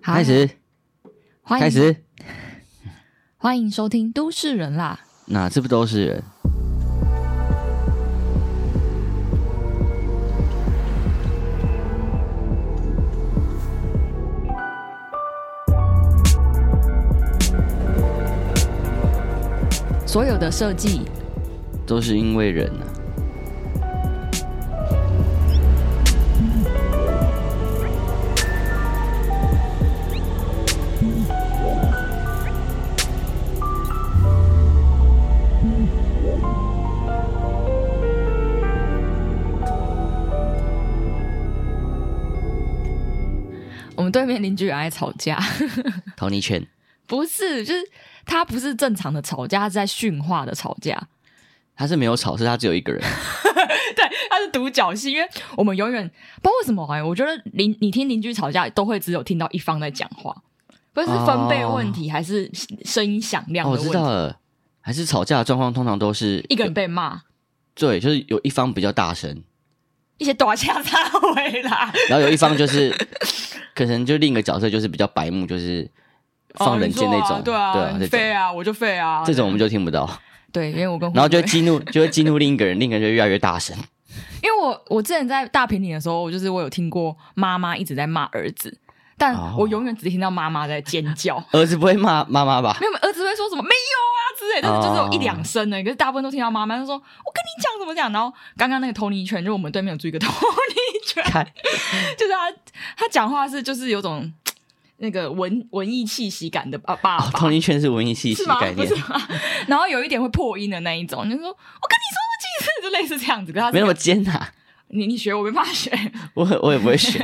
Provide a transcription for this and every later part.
开始，欢迎开始，欢迎收听《都市人》啦。哪次不都是人？所有的设计都是因为人啊。们对面邻居很爱吵架，逃你犬 不是，就是他不是正常的吵架，他是在训话的吵架。他是没有吵，是他只有一个人。对，他是独角戏，因为我们永远不知道为什么哎，我觉得邻你听邻居吵架都会只有听到一方在讲话，不是分贝问题，哦、还是声音响亮的问题？哦、我知道了，还是吵架的状况通常都是一个人被骂，对，就是有一方比较大声，一些大声插回来，然后有一方就是。可能就另一个角色就是比较白目，就是放冷箭那种，哦啊对啊，对啊，废啊，我就废啊，这种我们就听不到。对，因为我跟然后就会激怒，就会激怒另一个人，另一个人就越来越大声。因为我我之前在大平顶的时候，我就是我有听过妈妈一直在骂儿子，但我永远只听到妈妈在尖叫，哦、儿子不会骂妈妈吧？没有，儿子会说什么没有啊之类，但是就是有一两声呢，可是大部分都听到妈妈就说：“我跟你讲怎么讲。”然后刚刚那个托尼犬，就我们对面有住一个托尼犬，就是他他讲话是就是有种。那个文文艺气息感的爸爸，同一圈是文艺气息概念，然后有一点会破音的那一种，就是说我跟你说过几次，就类似这样子，跟他没那么尖呐、啊。你你学我没办法学，我我也不会学，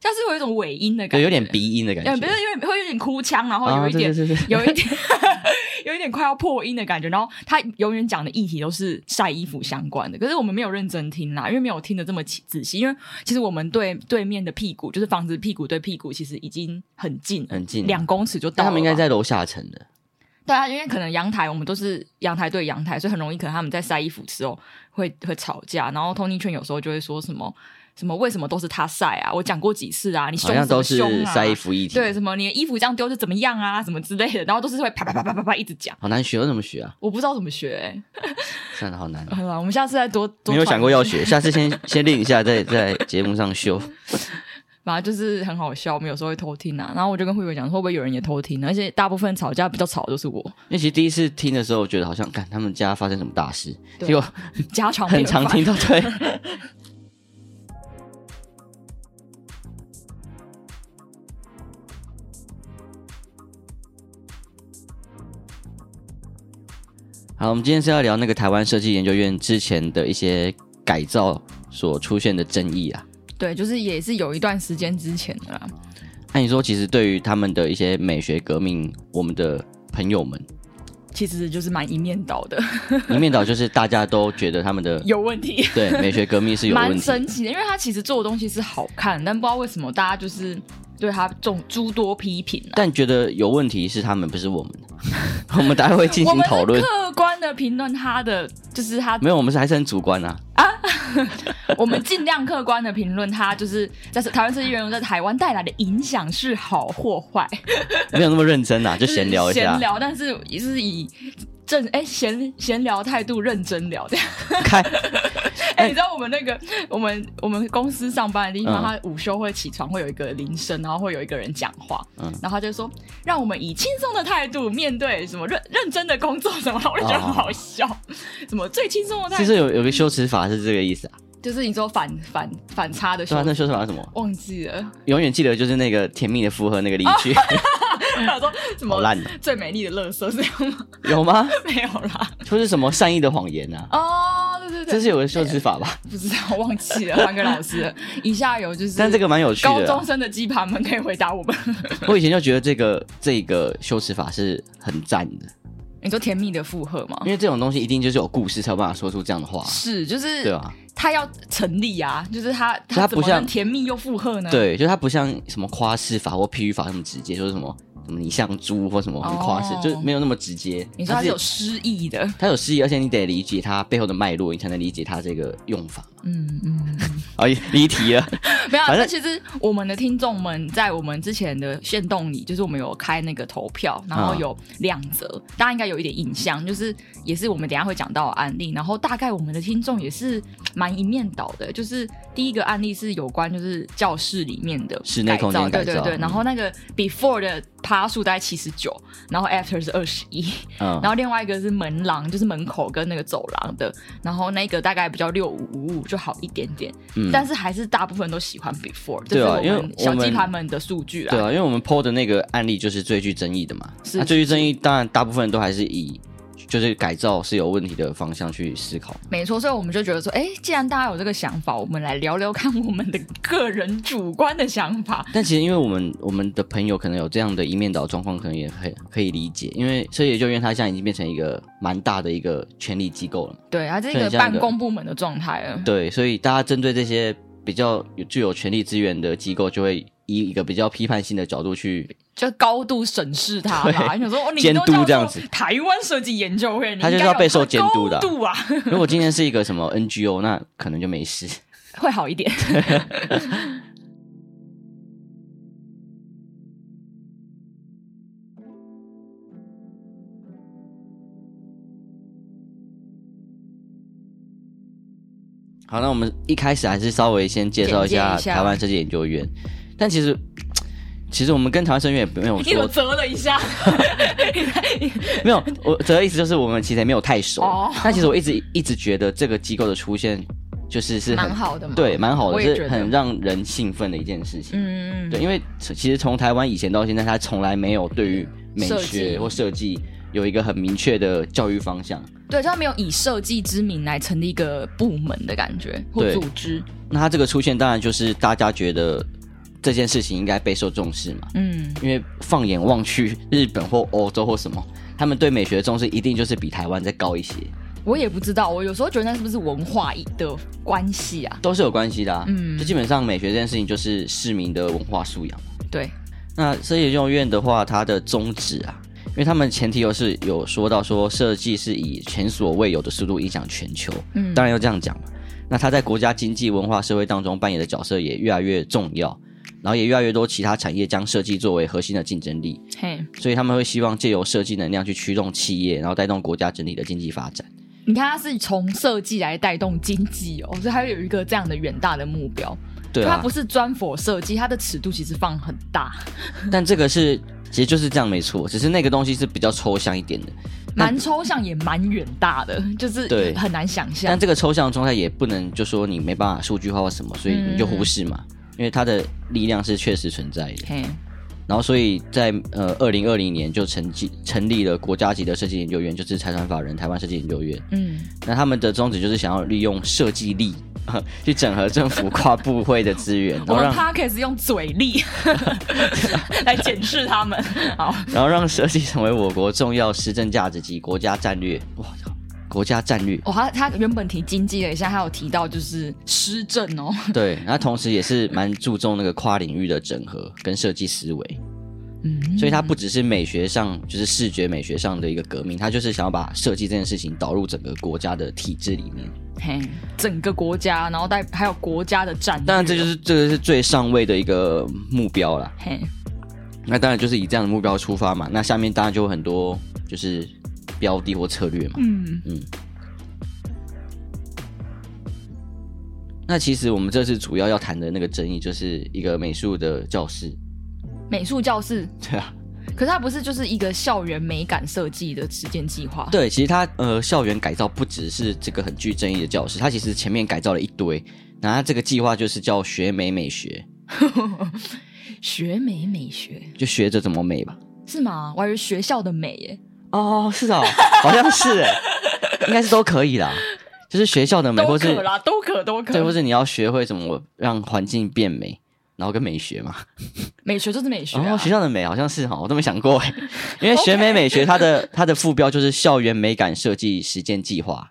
就是有一种尾音的感觉，有点鼻音的感觉，不是有点会有点哭腔，然后有一点、哦、有一点 有一点快要破音的感觉，然后他永远讲的议题都是晒衣服相关的，可是我们没有认真听啦，因为没有听得这么仔细，因为其实我们对对面的屁股，就是房子屁股对屁股，其实已经很近很近，两公尺就到了。他们应该在楼下层的。对啊，因为可能阳台我们都是阳台对阳台，所以很容易可能他们在晒衣服的时候会会吵架。然后 Tony 圈有时候就会说什么什么为什么都是他晒啊？我讲过几次啊？你凶什么凶啊？晒衣服一体。对，什么你的衣服这样丢是怎么样啊？什么之类的，然后都是会啪啪啪啪啪啪一直讲。好难学，怎么学啊？我不知道怎么学、欸，算了，好难。好了，我们下次再多多。没有想过要学，下次先先练一下，再在节目上修。反正就是很好笑，我们有时候会偷听啊。然后我就跟慧慧讲，会不会有人也偷听？而且大部分吵架比较吵的都是我。因为其实第一次听的时候，我觉得好像，看他们家发生什么大事，结果家常很常听到。对。好，我们今天是要聊那个台湾设计研究院之前的一些改造所出现的争议啊。对，就是也是有一段时间之前的啦。那你说，其实对于他们的一些美学革命，我们的朋友们，其实就是蛮一面倒的。一面倒就是大家都觉得他们的 有问题。对，美学革命是有问题。蛮神奇的，因为他其实做的东西是好看，但不知道为什么大家就是对他众诸多批评。但觉得有问题是他们，不是我们。我们待会会进行讨论，客观的评论他的，就是他没有，我们是还是很主观啊啊！我们尽量客观的评论他，就是在台湾设计人在台湾带来的影响是好或坏，没有那么认真啊，就闲聊一下，闲聊，但是也是以。正哎，闲闲聊态度认真聊这样。开哎，你知道我们那个我们我们公司上班的地方，他午休会起床，会有一个铃声，然后会有一个人讲话，嗯，然后他就说，让我们以轻松的态度面对什么认认真的工作什么，我就觉得很好笑。什么最轻松的态度？其实有有个修辞法是这个意思啊，就是你说反反反差的修辞。那修辞法是什么？忘记了。永远记得就是那个甜蜜的附和那个例句。他说什么烂的最美丽的垃圾是这样吗？有吗？没有啦。说是什么善意的谎言啊？哦，对对对，这是有个修辞法吧？不知道，忘记了，换个老师。以下有就是，但这个蛮有趣的。高中生的鸡排们可以回答我们。我以前就觉得这个这个修辞法是很赞的。你说甜蜜的附和吗？因为这种东西一定就是有故事才有办法说出这样的话。是，就是对啊，他要成立啊，就是他他不像甜蜜又附和呢？对，就是他不像什么夸饰法或譬喻法那么直接，说、就是什么。你像猪或什么很夸饰，oh, 就没有那么直接。你说它是有诗意的，它有诗意，而且你得理解它背后的脉络，你才能理解它这个用法。嗯嗯，好，离题了。没有，反正其实我们的听众们在我们之前的限动里，就是我们有开那个投票，然后有两则，嗯、大家应该有一点印象，就是也是我们等一下会讲到的案例。然后大概我们的听众也是蛮一面倒的，就是第一个案例是有关就是教室里面的室内空间改造，对对对。然后那个 before 的趴数大概七十九，然后 after 是二十一，然后另外一个是门廊，就是门口跟那个走廊的，然后那个大概比较六五五五就好一点点，嗯、但是还是大部分都喜欢 before，对啊，因为小鸡盘们的数据啊，对啊，因为我们 PO 的那个案例就是最具争议的嘛，是，是，是，那最具争议当然大部分都还是以。就是改造是有问题的方向去思考，没错，所以我们就觉得说，哎，既然大家有这个想法，我们来聊聊看我们的个人主观的想法。但其实，因为我们我们的朋友可能有这样的一面倒状况，可能也可以可以理解，因为设计研究院它现在已经变成一个蛮大的一个权力机构了，对，它是一个办公部门的状态了。对，所以大家针对这些比较有具有权力资源的机构，就会以一个比较批判性的角度去。就高度审视他嘛，你想说监督这样子，台湾设计研究会，他就是要备受监督的度啊。如果今天是一个什么 NGO，那可能就没事，会好一点。好，那我们一开始还是稍微先介绍一下台湾设计研究院，但其实。其实我们跟台湾设计院也没有说，你有啧了一下，没有，我折的意思就是我们其实也没有太熟。哦，但其实我一直一直觉得这个机构的出现就是是很蛮好的嘛，对，蛮好的，是很让人兴奋的一件事情。嗯嗯，对，因为其实从台湾以前到现在，他从来没有对于美学或设计有一个很明确的教育方向。对，他没有以设计之名来成立一个部门的感觉或组织。那他这个出现，当然就是大家觉得。这件事情应该备受重视嘛？嗯，因为放眼望去，日本或欧洲或什么，他们对美学的重视一定就是比台湾再高一些。我也不知道，我有时候觉得那是不是文化的关系啊？都是有关系的啊。嗯，就基本上美学这件事情就是市民的文化素养。对。那设计研究院的话，它的宗旨啊，因为他们前提又是有说到说设计是以前所未有的速度影响全球。嗯，当然要这样讲嘛。那它在国家经济、文化、社会当中扮演的角色也越来越重要。然后也越来越多其他产业将设计作为核心的竞争力，嘿，所以他们会希望借由设计能量去驱动企业，然后带动国家整体的经济发展。你看，它是从设计来带动经济哦，所以它有一个这样的远大的目标。对啊，它不是专 for 设计，它的尺度其实放很大。但这个是其实就是这样没错，只是那个东西是比较抽象一点的，蛮抽象也蛮远大的，就是对很难想象。但这个抽象的状态也不能就说你没办法数据化或什么，所以你就忽视嘛。嗯因为它的力量是确实存在的，嘿然后所以在呃二零二零年就成立成立了国家级的设计研究院，就是财团法人台湾设计研究院。嗯，那他们的宗旨就是想要利用设计力 去整合政府跨部会的资源，然后让他可以用嘴力 来检视他们，好，然后让设计成为我国重要施政价值及国家战略。哇！国家战略哦，他他原本提经济了一下，他有提到就是施政哦。对，然后同时也是蛮注重那个跨领域的整合跟设计思维。嗯，所以他不只是美学上，就是视觉美学上的一个革命，他就是想要把设计这件事情导入整个国家的体制里面。嘿，整个国家，然后带还有国家的战略。当然，这就是这个是最上位的一个目标了。嘿，那当然就是以这样的目标出发嘛。那下面当然就有很多就是。标的或策略嘛，嗯嗯。那其实我们这次主要要谈的那个争议，就是一个美术的教室。美术教室，对啊。可是它不是就是一个校园美感设计的实践计划？对，其实它呃，校园改造不只是这个很具争议的教室，它其实前面改造了一堆。然后它这个计划就是叫学美美学，学美美学，就学着怎么美吧？是吗？我还以为学校的美耶。哦，是哦，好像是哎，应该是都可以啦，就是学校的美，或是啦，都可都可，对，或是你要学会怎么让环境变美，然后跟美学嘛，美学就是美学啊，哦，学校的美好像是哈，我都没想过哎，因为学美美学它的它的副标就是校园美感设计实践计划。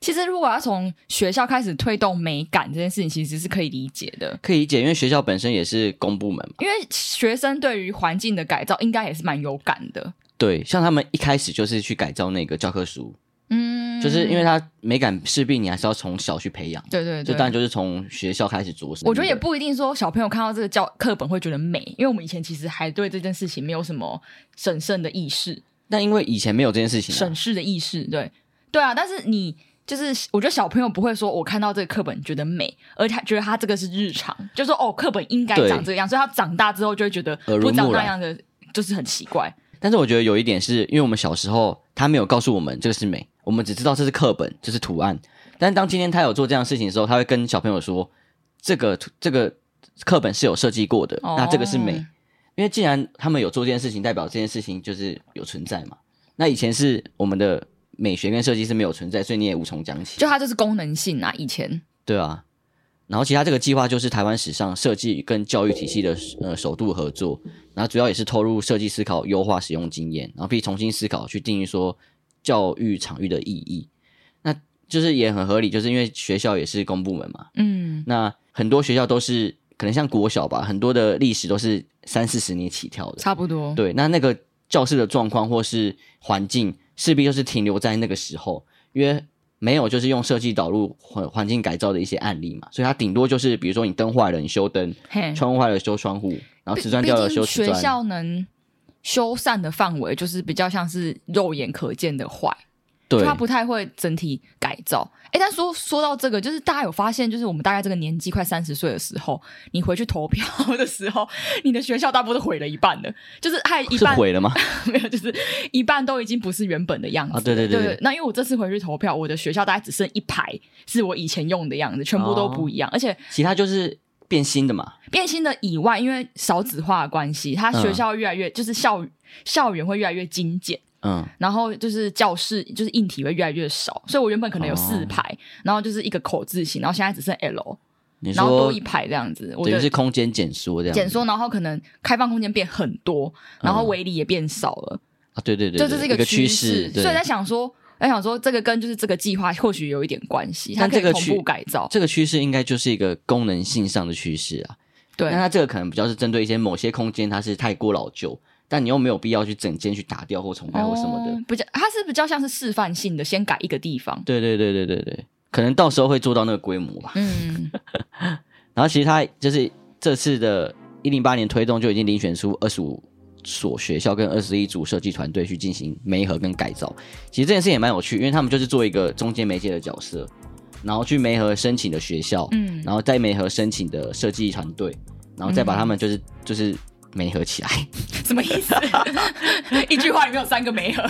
其实如果要从学校开始推动美感这件事情，其实是可以理解的，可以理解，因为学校本身也是公部门嘛，因为学生对于环境的改造应该也是蛮有感的。对，像他们一开始就是去改造那个教科书，嗯，就是因为他美感势必你还是要从小去培养。对对对，就当然就是从学校开始着手。我觉得也不一定说小朋友看到这个教课本会觉得美，因为我们以前其实还对这件事情没有什么审慎的意识。但因为以前没有这件事情、啊，审视的意识，对对啊。但是你就是，我觉得小朋友不会说我看到这个课本觉得美，而他觉得他这个是日常，就说哦，课本应该长这个样，所以他长大之后就会觉得不长那样的就是很奇怪。但是我觉得有一点是因为我们小时候他没有告诉我们这个是美，我们只知道这是课本，这是图案。但是当今天他有做这样的事情的时候，他会跟小朋友说这个这个课本是有设计过的，哦、那这个是美。因为既然他们有做这件事情，代表这件事情就是有存在嘛。那以前是我们的美学跟设计是没有存在，所以你也无从讲起。就它就是功能性啊，以前。对啊。然后其他这个计划就是台湾史上设计跟教育体系的呃首度合作，然后主要也是投入设计思考、优化使用经验，然后并重新思考去定义说教育场域的意义。那就是也很合理，就是因为学校也是公部门嘛。嗯。那很多学校都是。可能像国小吧，很多的历史都是三四十年起跳的，差不多。对，那那个教室的状况或是环境，势必就是停留在那个时候，因为没有就是用设计导入环环境改造的一些案例嘛，所以它顶多就是比如说你灯坏了，你修灯；窗户坏了修窗户，然后瓷砖掉了修瓷砖。学校能修缮的范围就是比较像是肉眼可见的坏。对，他不太会整体改造。哎，但说说到这个，就是大家有发现，就是我们大概这个年纪快三十岁的时候，你回去投票的时候，你的学校大部分都毁了一半的，就是还一半毁了吗？没有，就是一半都已经不是原本的样子。啊，对对对。那因为我这次回去投票，我的学校大概只剩一排是我以前用的样子，全部都不一样，哦、而且其他就是变新的嘛。变新的以外，因为少子化的关系，他学校越来越、嗯、就是校校园会越来越精简。嗯，然后就是教室，就是硬体会越来越少，所以我原本可能有四排，哦、然后就是一个口字形，然后现在只剩 L，然后多一排这样子，我等于是空间减缩这样，减缩，然后可能开放空间变很多，然后围篱也变少了、嗯、啊，对对对，就这是一个趋势，所以在想说，在想说这个跟就是这个计划或许有一点关系，它可以同步改造，这个趋势应该就是一个功能性上的趋势啊，对，那它这个可能比较是针对一些某些空间，它是太过老旧。但你又没有必要去整间去打掉或重盖或什么的，比较它是比较像是示范性的，先改一个地方。对对对对对对，可能到时候会做到那个规模吧。嗯，然后其实他就是这次的一零八年推动就已经遴选出二十五所学校跟二十一组设计团队去进行媒合跟改造。其实这件事也蛮有趣，因为他们就是做一个中间媒介的角色，然后去媒合申请的学校，嗯，然后再媒合申请的设计团队，然后再把他们就是、嗯、就是。媒合起来，什么意思？一句话里面有三个没合，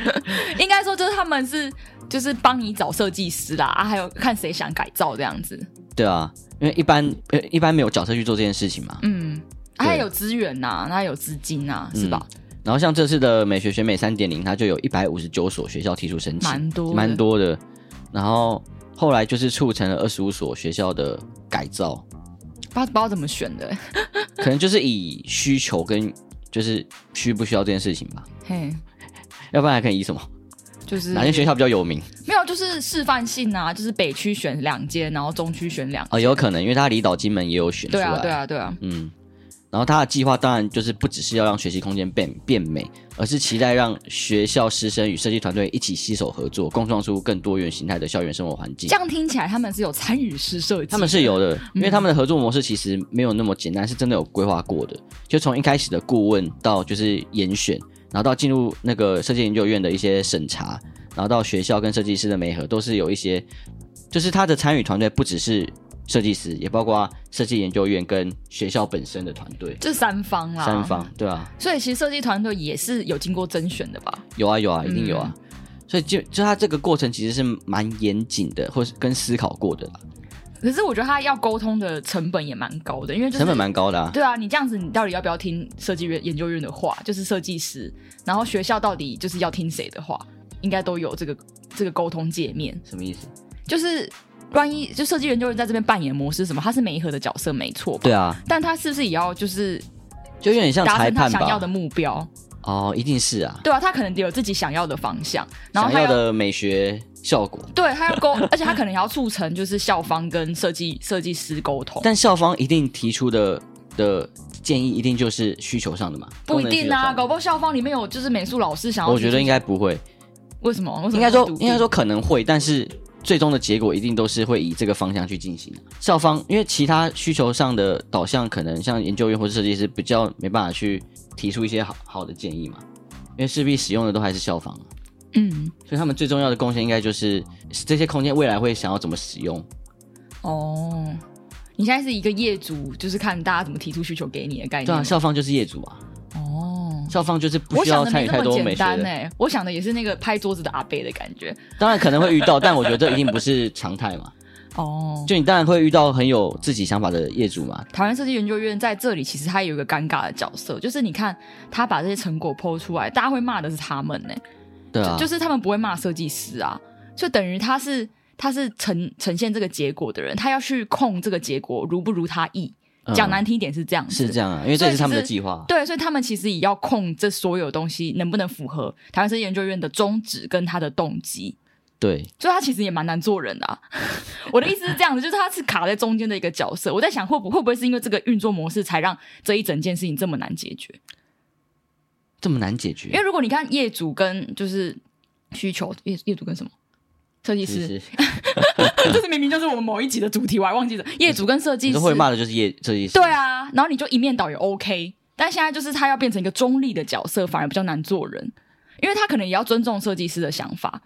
应该说就是他们是就是帮你找设计师啦啊，还有看谁想改造这样子。对啊，因为一般呃一般没有角色去做这件事情嘛。嗯，他有资源呐、啊，他有资金呐、啊，是吧、嗯？然后像这次的美学选美三点零，他就有一百五十九所学校提出申请，蛮多蛮多的。然后后来就是促成了二十五所学校的改造。不知道不知道怎么选的，可能就是以需求跟就是需不需要这件事情吧。嘿，要不然还可以以什么？就是哪间学校比较有名？没有，就是示范性啊，就是北区选两间，然后中区选两间。哦，有可能，因为他离岛、金门也有选出来。对啊，对啊，对啊。嗯。然后他的计划当然就是不只是要让学习空间变变美，而是期待让学校师生与设计团队一起携手合作，共创出更多元形态的校园生活环境。这样听起来他们是有参与式设计，他们是有的，因为他们的合作模式其实没有那么简单，是真的有规划过的。就从一开始的顾问到就是严选，然后到进入那个设计研究院的一些审查，然后到学校跟设计师的媒合，都是有一些，就是他的参与团队不只是。设计师也包括设计研究院跟学校本身的团队，这三方啦。三方，对啊。所以其实设计团队也是有经过甄选的吧？有啊有啊，一定有啊。嗯、所以就就他这个过程其实是蛮严谨的，或是跟思考过的。可是我觉得他要沟通的成本也蛮高的，因为、就是、成本蛮高的啊。对啊，你这样子，你到底要不要听设计院研究院的话？就是设计师，然后学校到底就是要听谁的话？应该都有这个这个沟通界面。什么意思？就是。关于就设计研究员在这边扮演模式什么，他是每一盒的角色没错，对啊，但他是不是也要就是就有点像达成他想要的目标？哦，一定是啊，对啊，他可能有自己想要的方向，然后想要的美学效果，对，他要沟，而且他可能也要促成就是校方跟设计设计师沟通，但校方一定提出的的建议一定就是需求上的嘛？不一定啊，搞不好校方里面有就是美术老师想要，我觉得应该不会。为什么？应该说应该说可能会，但是最终的结果一定都是会以这个方向去进行。校方因为其他需求上的导向，可能像研究院或者设计师比较没办法去提出一些好好的建议嘛，因为势必使用的都还是校方。嗯，所以他们最重要的贡献应该就是这些空间未来会想要怎么使用。哦，你现在是一个业主，就是看大家怎么提出需求给你的概念。对啊，校方就是业主啊。哦，校方就是不需要参与太多美学的。欸、我想的也是那个拍桌子的阿贝的感觉。当然可能会遇到，但我觉得这一定不是常态嘛。哦，就你当然会遇到很有自己想法的业主嘛。台湾设计研究院在这里其实它有一个尴尬的角色，就是你看他把这些成果 PO 出来，大家会骂的是他们呢、欸。对啊，就，就是他们不会骂设计师啊，就等于他是他是呈呈现这个结果的人，他要去控这个结果如不如他意。讲、嗯、难听一点是这样子，是这样啊，因为这是他们的计划。对，所以他们其实也要控这所有东西能不能符合台湾生研究院的宗旨跟他的动机。对，所以他其实也蛮难做人的、啊。我的意思是这样子，就是他是卡在中间的一个角色。我在想会不会不会是因为这个运作模式，才让这一整件事情这么难解决？这么难解决？因为如果你看业主跟就是需求业业主跟什么设计师，这 是明明就是我们某一集的主题，我还忘记了。业主跟设计师都会骂的就是业设计师，对啊。然后你就一面倒也 OK，但现在就是他要变成一个中立的角色，反而比较难做人，因为他可能也要尊重设计师的想法。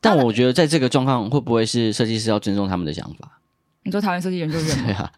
但我觉得在这个状况，会不会是设计师要尊重他们的想法？你说台湾设计研究院吗？对啊。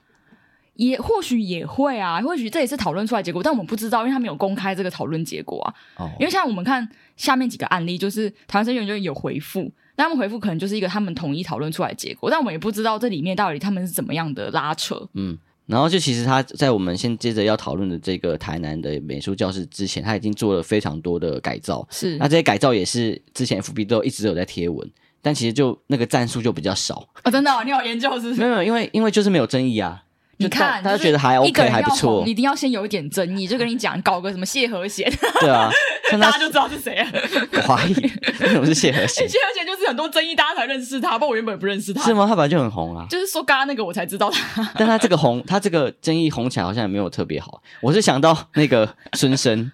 也或许也会啊，或许这也是讨论出来结果，但我们不知道，因为他没有公开这个讨论结果啊。哦。因为像我们看下面几个案例，就是台湾设计研究院有回复，但他们回复可能就是一个他们统一讨论出来结果，但我们也不知道这里面到底他们是怎么样的拉扯。嗯，然后就其实他在我们先接着要讨论的这个台南的美术教室之前，他已经做了非常多的改造。是。那这些改造也是之前 FB 都一直有在贴文，但其实就那个战术就比较少。啊、哦，真的、哦，你有研究是不是？没有，因为因为就是没有争议啊。你看，他就觉得还 OK，还不错。你一定要先有一点争议，就跟你讲，搞个什么谢和弦。对啊，大家就知道是谁了。我怀疑为什么是谢和弦？谢和弦就是很多争议，大家才认识他。不过我原本也不认识他。是吗？他本来就很红啊。就是说刚刚那个我才知道他。但他这个红，他这个争议红起来好像也没有特别好。我是想到那个孙生，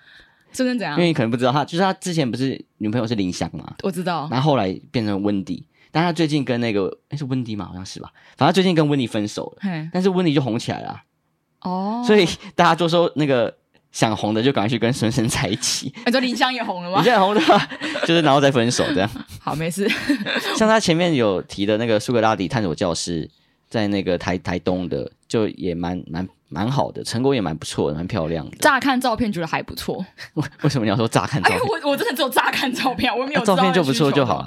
孙生怎样？因为你可能不知道他，就是他之前不是女朋友是林湘嘛？我知道。然后后来变成温迪。但他最近跟那个诶是温迪嘛？好像是吧。反正最近跟温迪分手了。但是温迪就红起来了。哦，所以大家都说那个想红的就赶快去跟孙生在一起。你说林湘也红了吗？林湘红的话，就是然后再分手这样。好，没事。像他前面有提的那个苏格拉底探索教室，在那个台台东的，就也蛮蛮蛮好的，成果也蛮不错的，蛮漂亮的。乍看照片觉得还不错。为什么你要说乍看照片？哎，我我真的只有乍看照片，我没有、啊、照片就不错就好。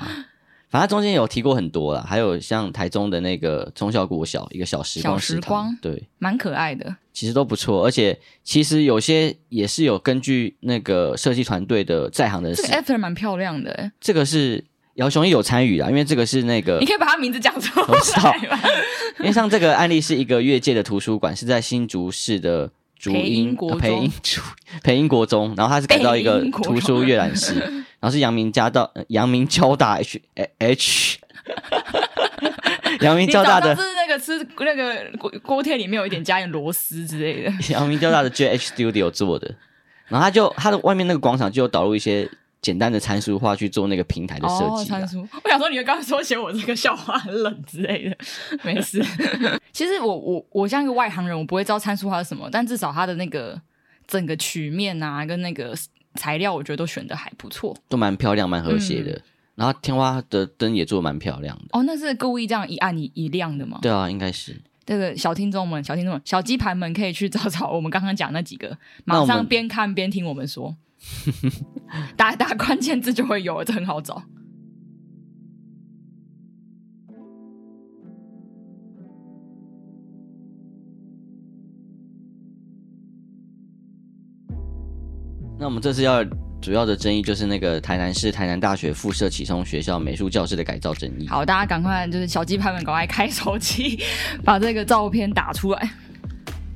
反正中间有提过很多啦，还有像台中的那个中小国小一个小时光，小时光，对，蛮可爱的，其实都不错，而且其实有些也是有根据那个设计团队的在行的。这个 after 蛮漂亮的，这个是姚雄毅有参与啦，因为这个是那个，你可以把他名字讲出来，我知道，因为像这个案例是一个越界的图书馆，是在新竹市的竹英国培英竹 培英国中，然后它是改造一个 图书阅览室。然后是阳明交大，阳明交大 H H，阳明交大的是那个吃那个锅锅贴里面有一点加点螺丝之类的。阳明交大的 J H Studio 做的，然后他就他的外面那个广场就有导入一些简单的参数化去做那个平台的设计。参数，我想说你刚刚说嫌我这个笑话很冷之类的，没事。其实我我我像一个外行人，我不会知道参数化是什么，但至少它的那个整个曲面啊，跟那个。材料我觉得都选的还不错，都蛮漂亮、蛮和谐的。嗯、然后天花的灯也做的蛮漂亮的。哦，那是故意这样一暗一一亮的吗？对啊，应该是。这个小听众们、小听众们、小鸡盘们可以去找找我们刚刚讲那几个，马上边看边听我们说，打打关键字就会有，这很好找。那我们这次要主要的争议就是那个台南市台南大学附设启聪学校美术教室的改造争议。好，大家赶快就是小鸡拍们赶快开手机，把这个照片打出来。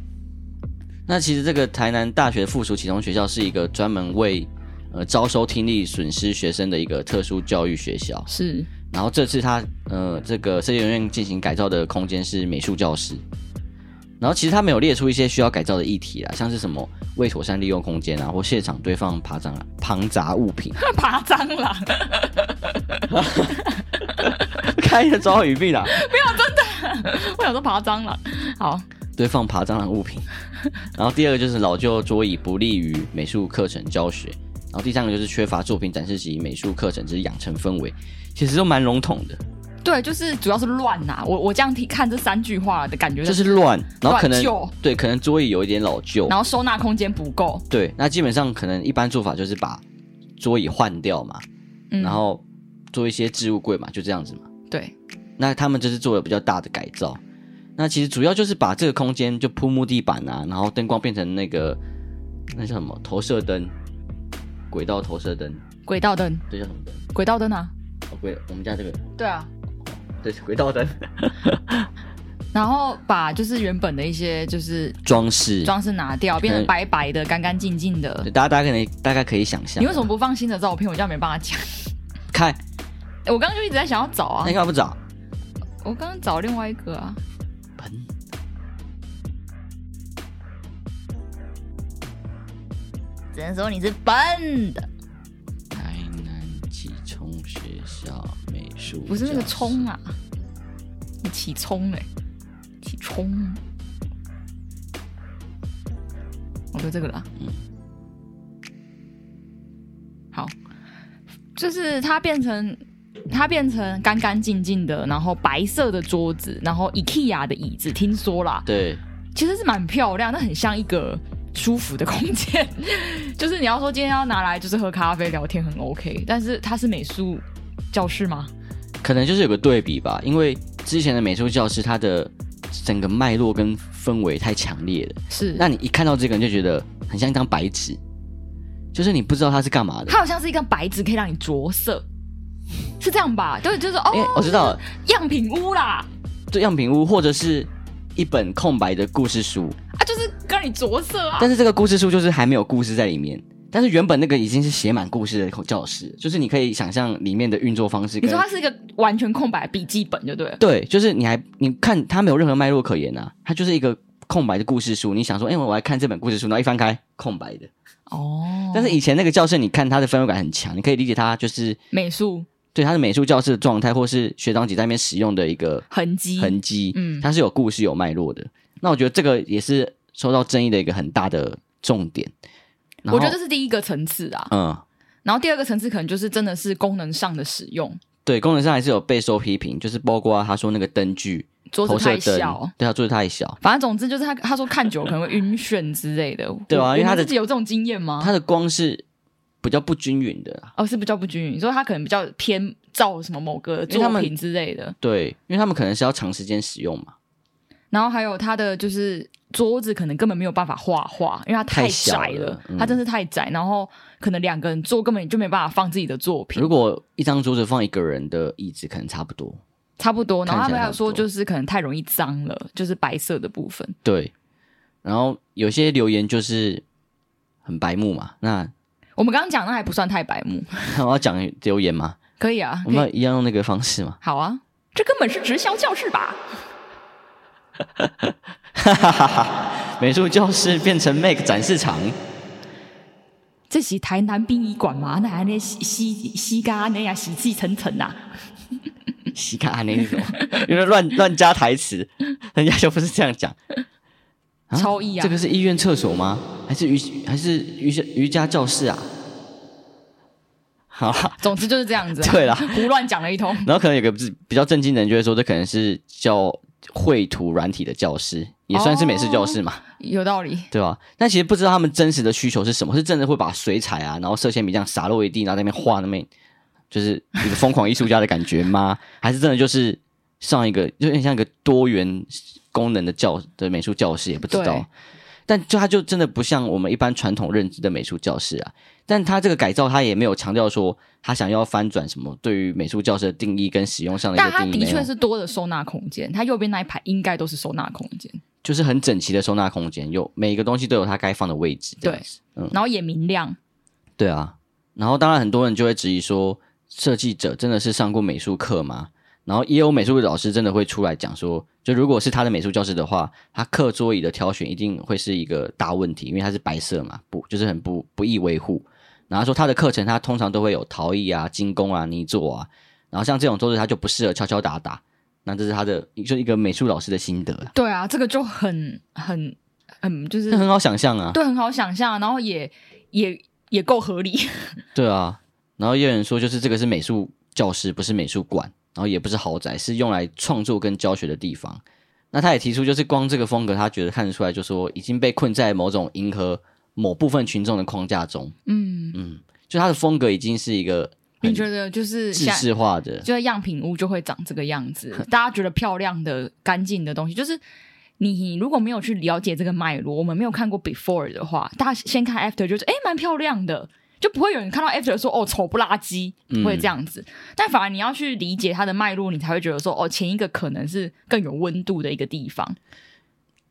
那其实这个台南大学附属启聪学校是一个专门为呃招收听力损失学生的一个特殊教育学校。是。然后这次他呃这个设计学院进行改造的空间是美术教室。然后其实他没有列出一些需要改造的议题啦，像是什么未妥善利用空间啊，或现场堆放爬蟑螂、庞杂物品。爬蟑螂，开的抓语病啊！没有真的，我想说爬蟑螂。好，堆放爬蟑螂物品。然后第二个就是老旧桌椅不利于美术课程教学。然后第三个就是缺乏作品展示及美术课程之养成氛围，其实都蛮笼统的。对，就是主要是乱呐、啊。我我这样听看这三句话的感觉就是乱，然后可能对，可能桌椅有一点老旧，然后收纳空间不够。对，那基本上可能一般做法就是把桌椅换掉嘛，嗯、然后做一些置物柜嘛，就这样子嘛。对，那他们就是做了比较大的改造。那其实主要就是把这个空间就铺木地板啊，然后灯光变成那个那叫什么投射灯，轨道投射灯，轨道灯，这叫什么灯？轨道灯啊。哦，轨，我们家这个。对啊。对，轨道灯，然后把就是原本的一些就是装饰装饰拿掉，变成白白的、干干净净的。对大家大家可能大概可以想象，你为什么不放新的照片？我这样没办法讲。看，我刚刚就一直在想要找啊，那你干嘛不找？我刚刚找另外一个啊。笨，只能说你是笨的。不是那个葱啊，你起葱嘞，起冲。我说这个了，嗯，好，就是它变成它变成干干净净的，然后白色的桌子，然后 IKEA 的椅子，听说啦，对，其实是蛮漂亮，那很像一个舒服的空间。就是你要说今天要拿来就是喝咖啡聊天很 OK，但是它是美术教室吗？可能就是有个对比吧，因为之前的美术教师他的整个脉络跟氛围太强烈了。是，那你一看到这个，人就觉得很像一张白纸，就是你不知道他是干嘛的。他好像是一张白纸，可以让你着色，是这样吧？对，就是哦，我知道了，样品屋啦，对，样品屋，或者是一本空白的故事书啊，就是让你着色啊。但是这个故事书就是还没有故事在里面。但是原本那个已经是写满故事的教室，就是你可以想象里面的运作方式。你说它是一个完全空白的笔记本，就对了。对，就是你还你看它没有任何脉络可言啊，它就是一个空白的故事书。你想说，哎、欸，我来看这本故事书，然后一翻开，空白的。哦。但是以前那个教室，你看它的氛围感很强，你可以理解它就是美术，对，它是美术教室的状态，或是学长姐在那边使用的一个痕迹，痕迹。嗯，它是有故事、有脉络的。那我觉得这个也是受到争议的一个很大的重点。我觉得这是第一个层次啊，嗯，然后第二个层次可能就是真的是功能上的使用，对，功能上还是有备受批评，就是包括他说那个灯具桌子太小，对，他桌子太小，反正总之就是他他说看久可能会晕眩之类的，对啊，因为他自己有这种经验吗？他的光是比较不均匀的，哦，是比较不均匀，所以他可能比较偏照什么某个作品之类的，对，因为他们可能是要长时间使用嘛，然后还有他的就是。桌子可能根本没有办法画画，因为它太窄了，了嗯、它真是太窄。然后可能两个人坐根本就没办法放自己的作品。如果一张桌子放一个人的椅子，可能差不多，差不多。然后他们还有说，就是可能太容易脏了，就是白色的部分。对。然后有些留言就是很白目嘛。那我们刚刚讲那还不算太白目。那 我要讲留言吗？可以啊，我们要一样用那个方式吗？好啊，这根本是直销教室吧。哈哈哈哈美术教室变成 Make 展示场，这是台南殡仪馆吗？那还那西西西嘎那样喜气沉沉呐？西嘎那种，因为乱乱加台词，人家就不是这样讲。超意啊！这个是医院厕所吗？还是瑜还是瑜伽瑜伽教室啊？好，总之就是这样子。对啦，胡乱讲了一通。然后可能有个比较震惊的人就会说，这可能是叫。绘图软体的教师也算是美术教室嘛？有道理，对吧？但其实不知道他们真实的需求是什么，是真的会把水彩啊，然后色铅笔这样洒落一地，然后在那边画那边，就是一个疯狂艺术家的感觉吗？还是真的就是上一个，就有点像一个多元功能的教的美术教室，也不知道。但就他就真的不像我们一般传统认知的美术教室啊。但他这个改造，他也没有强调说他想要翻转什么对于美术教室的定义跟使用上的一个定义。但他的确是多的收纳空间，他右边那一排应该都是收纳空间，就是很整齐的收纳空间，有每一个东西都有它该放的位置。对，嗯，然后也明亮。对啊，然后当然很多人就会质疑说，设计者真的是上过美术课吗？然后也有美术老师真的会出来讲说，就如果是他的美术教室的话，他课桌椅的挑选一定会是一个大问题，因为它是白色嘛，不就是很不不易维护。然后说他的课程，他通常都会有陶艺啊、金工啊、泥作啊，然后像这种桌子，他就不适合敲敲打打。那这是他的，就一个美术老师的心得。对啊，这个就很很很就是很好想象啊，对，很好想象，然后也也也够合理。对啊，然后也有人说，就是这个是美术教室，不是美术馆，然后也不是豪宅，是用来创作跟教学的地方。那他也提出，就是光这个风格，他觉得看得出来，就说已经被困在某种迎合某部分群众的框架中。嗯嗯，就他的风格已经是一个。你觉得就是制式化的，就是样品屋就会长这个样子。大家觉得漂亮的、干净的东西，就是你如果没有去了解这个脉络，我们没有看过 before 的话，大家先看 after，就是哎，蛮漂亮的，就不会有人看到 after 说哦丑不拉几，不会这样子。嗯、但反而你要去理解它的脉络，你才会觉得说哦，前一个可能是更有温度的一个地方。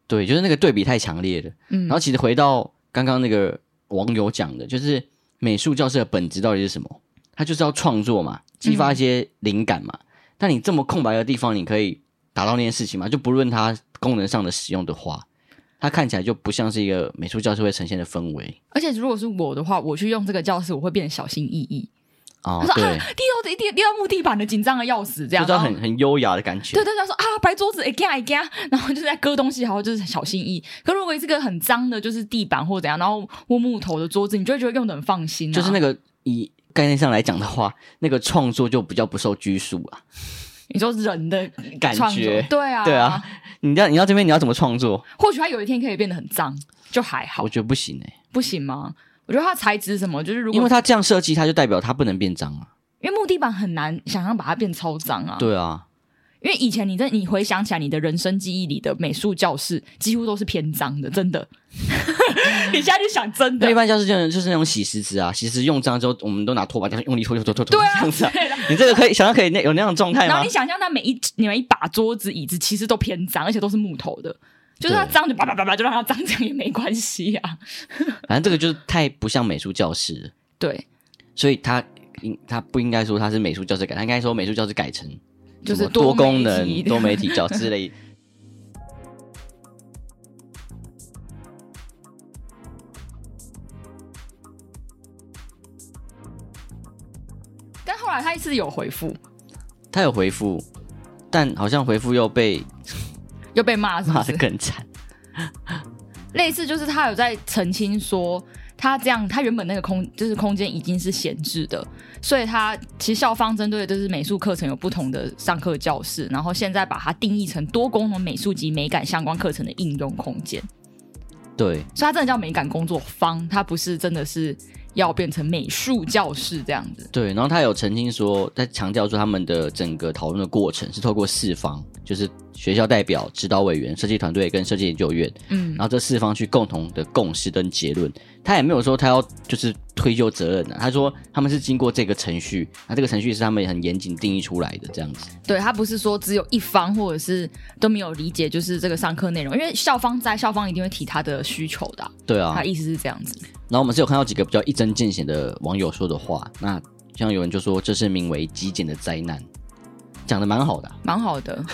对，就是那个对比太强烈了。嗯，然后其实回到刚刚那个网友讲的，就是美术教室的本质到底是什么？他就是要创作嘛，激发一些灵感嘛。但你这么空白的地方，你可以达到那件事情吗？就不论它功能上的使用的话，它看起来就不像是一个美术教室会呈现的氛围。而且如果是我的话，我去用这个教室，我会变得小心翼翼。哦，他说，啊，地到地地到木地板的紧张的要死，这样，就很很优雅的感觉。对对，他说啊，白桌子，哎呀哎呀，然后就在割东西，然后就是小心翼翼。可如果是个很脏的，就是地板或怎样，然后摸木头的桌子，你就会觉得用的很放心，啊。就是那个以。概念上来讲的话，那个创作就比较不受拘束啊。你说人的感觉，对啊，对啊。你要你要这边你要怎么创作？或许他有一天可以变得很脏，就还好。我觉得不行哎、欸，不行吗？我觉得它材质什么，就是如果因为它这样设计，它就代表它不能变脏啊。因为木地板很难想象把它变超脏啊。对啊。因为以前你在你回想起来，你的人生记忆里的美术教室几乎都是偏脏的，真的。你现在就想真的，一般教室就是就是那种洗石子啊，洗石用脏之后，我们都拿拖把这样用力拖拖拖拖拖，这样子啊。你这个可以想象可以那有那样状态吗？然后你想象它每一你每一把桌子椅子其实都偏脏，而且都是木头的，就是它脏就叭叭叭叭就让它脏，这样也没关系啊。反正这个就是太不像美术教室，对，所以它应它不应该说它是美术教室改，它应该说美术教室改成。就是多功能多媒体教之类。但后来他一次有回复，他有回复，但好像回复又被又被骂，骂得更惨。类似就是他有在澄清说。他这样，他原本那个空就是空间已经是闲置的，所以他其实校方针对的就是美术课程有不同的上课教室，然后现在把它定义成多功能美术及美感相关课程的应用空间。对，所以它真的叫美感工作坊，它不是真的是要变成美术教室这样子。对，然后他有澄清说，在强调说他们的整个讨论的过程是透过四方，就是。学校代表、指导委员、设计团队跟设计研究院，嗯，然后这四方去共同的共识跟结论。他也没有说他要就是推究责任的，他说他们是经过这个程序，那这个程序是他们也很严谨定义出来的这样子。对，他不是说只有一方或者是都没有理解，就是这个上课内容，因为校方在，校方一定会提他的需求的。对啊，他意思是这样子。然后我们是有看到几个比较一针见血的网友说的话，那像有人就说这是名为极简的灾难。讲的蛮好的，蛮好的。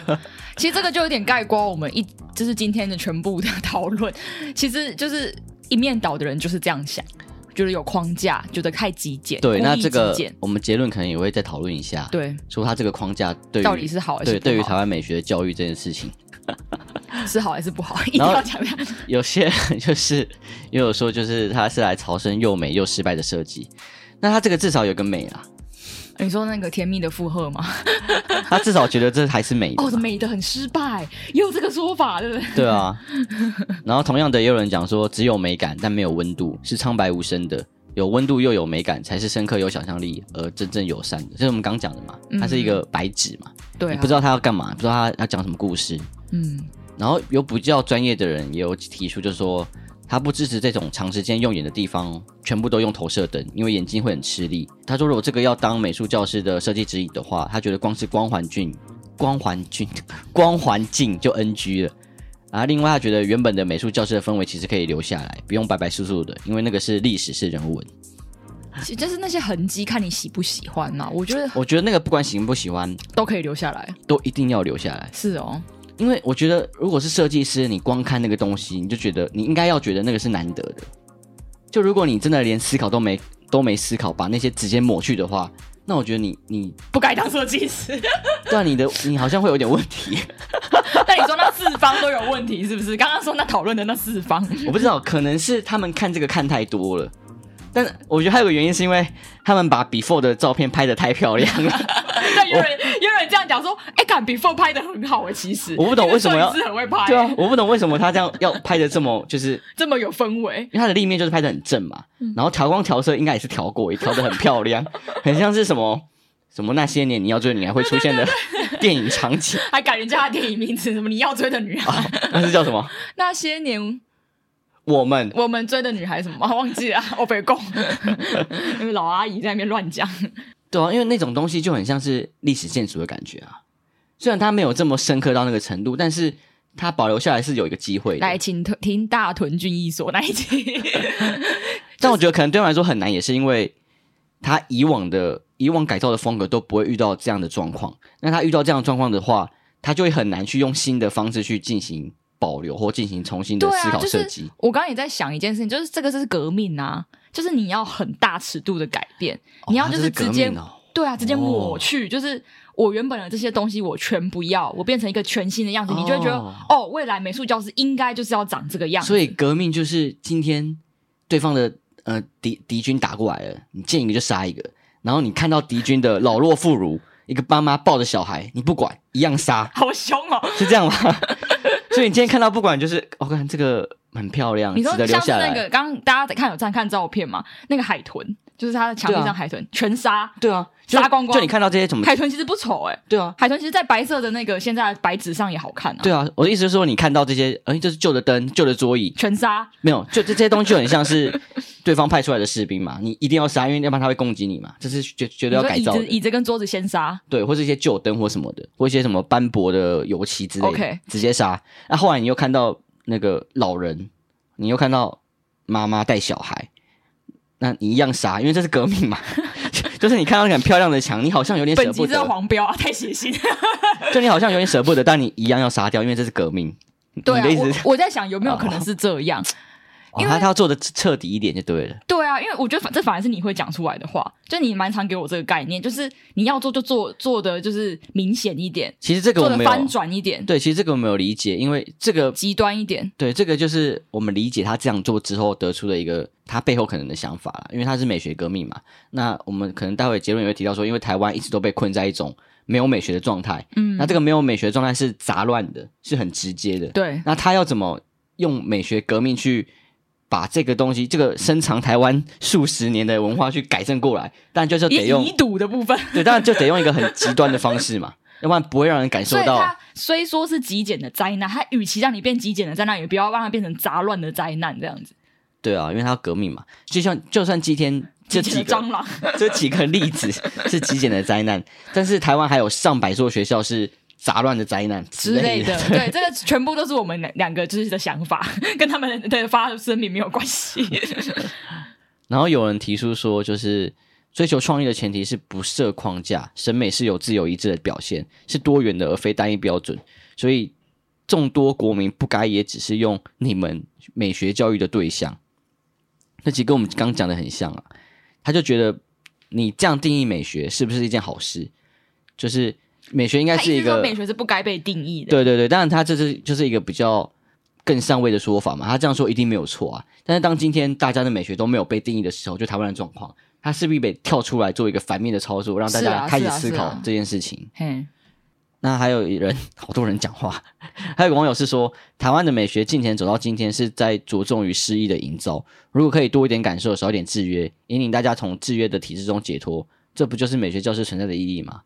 其实这个就有点概括我们一就是今天的全部的讨论。其实就是一面倒的人就是这样想，觉得有框架，觉得太极简。对，那这个我们结论可能也会再讨论一下。对，说他这个框架对到底是好还是不好？对，对于台湾美学教育这件事情 是好还是不好？一定要讲一下。有些人 就是也有说，就是他是来朝圣又美又失败的设计。那他这个至少有个美啦。你说那个甜蜜的负荷吗？他至少觉得这还是美的。哦，美的很失败，也有这个说法，对不对？对啊。然后同样的，也有人讲说，只有美感但没有温度，是苍白无声的；有温度又有美感，才是深刻有想象力而真正友善的。这是我们刚讲的嘛？它是一个白纸嘛？对、嗯，你不知道他要干嘛，不知道他要讲什么故事。嗯。然后有比较专业的人也有提出，就是说。他不支持这种长时间用眼的地方全部都用投射灯，因为眼睛会很吃力。他说，如果这个要当美术教室的设计指引的话，他觉得光是光环境、光环境、光环境就 NG 了。啊，另外他觉得原本的美术教室的氛围其实可以留下来，不用白白素素的，因为那个是历史，是人文。就是那些痕迹，看你喜不喜欢嘛。我觉得，我觉得那个不管喜不喜欢，都可以留下来，都一定要留下来。是哦，因为我觉得，如果是设计师，你光看那个东西，你就觉得你应该要觉得那个是难得的。就如果你真的连思考都没都没思考，把那些直接抹去的话，那我觉得你你不该当设计师。对啊，你的你好像会有点问题。但你说那四方都有问题是不是？刚刚说那讨论的那四方，我不知道，可能是他们看这个看太多了。但我觉得还有个原因是因为他们把 before 的照片拍的太漂亮了。对，有人有人这样讲说，哎，敢 before 拍的很好哎，其实我不懂为什么要是很会拍。对啊，我不懂为什么他这样要拍的这么就是 这么有氛围，因为他的立面就是拍的很正嘛，然后调光调色应该也是调过，也调的很漂亮，很像是什么什么那些年你要追的女孩会出现的电影场景，还改人家的电影名字，什么你要追的女孩，那是叫什么？那些年。我们我们追的女孩什么？忘记了，我别讲，因为老阿姨在那边乱讲。对啊，因为那种东西就很像是历史建筑的感觉啊。虽然它没有这么深刻到那个程度，但是它保留下来是有一个机会的。来，请听大屯军一所那一集。但我觉得可能对我来说很难，也是因为他以往的以往改造的风格都不会遇到这样的状况。那他遇到这样的状况的话，他就会很难去用新的方式去进行。保留或进行重新的思考设计。啊就是、我刚刚也在想一件事情，就是这个是革命啊，就是你要很大尺度的改变，哦、你要就是直接、哦、对啊，直接抹去，哦、就是我原本的这些东西我全不要，我变成一个全新的样子，哦、你就会觉得哦，未来美术教师应该就是要长这个样子。所以革命就是今天对方的呃敌敌军打过来了，你见一个就杀一个，然后你看到敌军的老弱妇孺，一个爸妈抱着小孩，你不管一样杀，好凶哦，是这样吗？所以你今天看到，不管就是，我、哦、看这个很漂亮，你说。像是那个，刚刚大家在看有在看照片嘛？那个海豚，就是他的墙壁上海豚、啊、全杀，对啊，杀光光。就你看到这些怎么？海豚其实不丑哎、欸，对啊，海豚其实，在白色的那个现在白纸上也好看啊。对啊，我的意思是说，你看到这些，哎，这是旧的灯、旧的桌椅，全杀。没有，就这这些东西就很像是 对方派出来的士兵嘛，你一定要杀，因为要不然他会攻击你嘛，这是绝绝对要改造的。椅子、椅子跟桌子先杀，对，或是一些旧灯或什么的，或一些什么斑驳的油漆之类的，OK，直接杀。那、啊、后来你又看到。那个老人，你又看到妈妈带小孩，那你一样杀，因为这是革命嘛。就是你看到那个很漂亮的墙，你好像有点舍不得。本集是黄标啊，太血腥。就你好像有点舍不得，但你一样要杀掉，因为这是革命。对啊，我我在想有没有可能是这样。哦因为他他要做的彻底一点就对了。对啊，因为我觉得反这反而是你会讲出来的话，就你蛮常给我这个概念，就是你要做就做做的就是明显一点。其实这个我没有翻转一点。对，其实这个我没有理解，因为这个极端一点。对，这个就是我们理解他这样做之后得出的一个他背后可能的想法了，因为他是美学革命嘛。那我们可能待会结论也会提到说，因为台湾一直都被困在一种没有美学的状态。嗯。那这个没有美学的状态是杂乱的，是很直接的。对。那他要怎么用美学革命去？把这个东西，这个深藏台湾数十年的文化去改正过来，但就是得用遗毒的部分，对，当然就得用一个很极端的方式嘛，要不然不会让人感受到。虽说是极简的灾难，它与其让你变极简的灾难，也不要让它变成杂乱的灾难这样子。对啊，因为它要革命嘛，就像就算今天这几个蟑螂，这几个例子是极简的灾难，但是台湾还有上百座学校是。杂乱的灾难之类的，对，对，这个全部都是我们两两个就是的想法，跟他们的发声明没有关系。然后有人提出说，就是追求创意的前提是不设框架，审美是有自由一致的表现，是多元的而非单一标准。所以众多国民不该也只是用你们美学教育的对象。那其实跟我们刚刚讲的很像啊，他就觉得你这样定义美学是不是一件好事？就是。美学应该是一个美学是不该被定义的。对对对，当然他这是就是一个比较更上位的说法嘛。他这样说一定没有错啊。但是当今天大家的美学都没有被定义的时候，就台湾的状况，他势必得跳出来做一个反面的操作，让大家开始思考这件事情。啊啊啊、那还有人，好多人讲话。还有个网友是说，台湾的美学近前走到今天是在着重于诗意的营造。如果可以多一点感受，少一点制约，引领大家从制约的体制中解脱，这不就是美学教师存在的意义吗？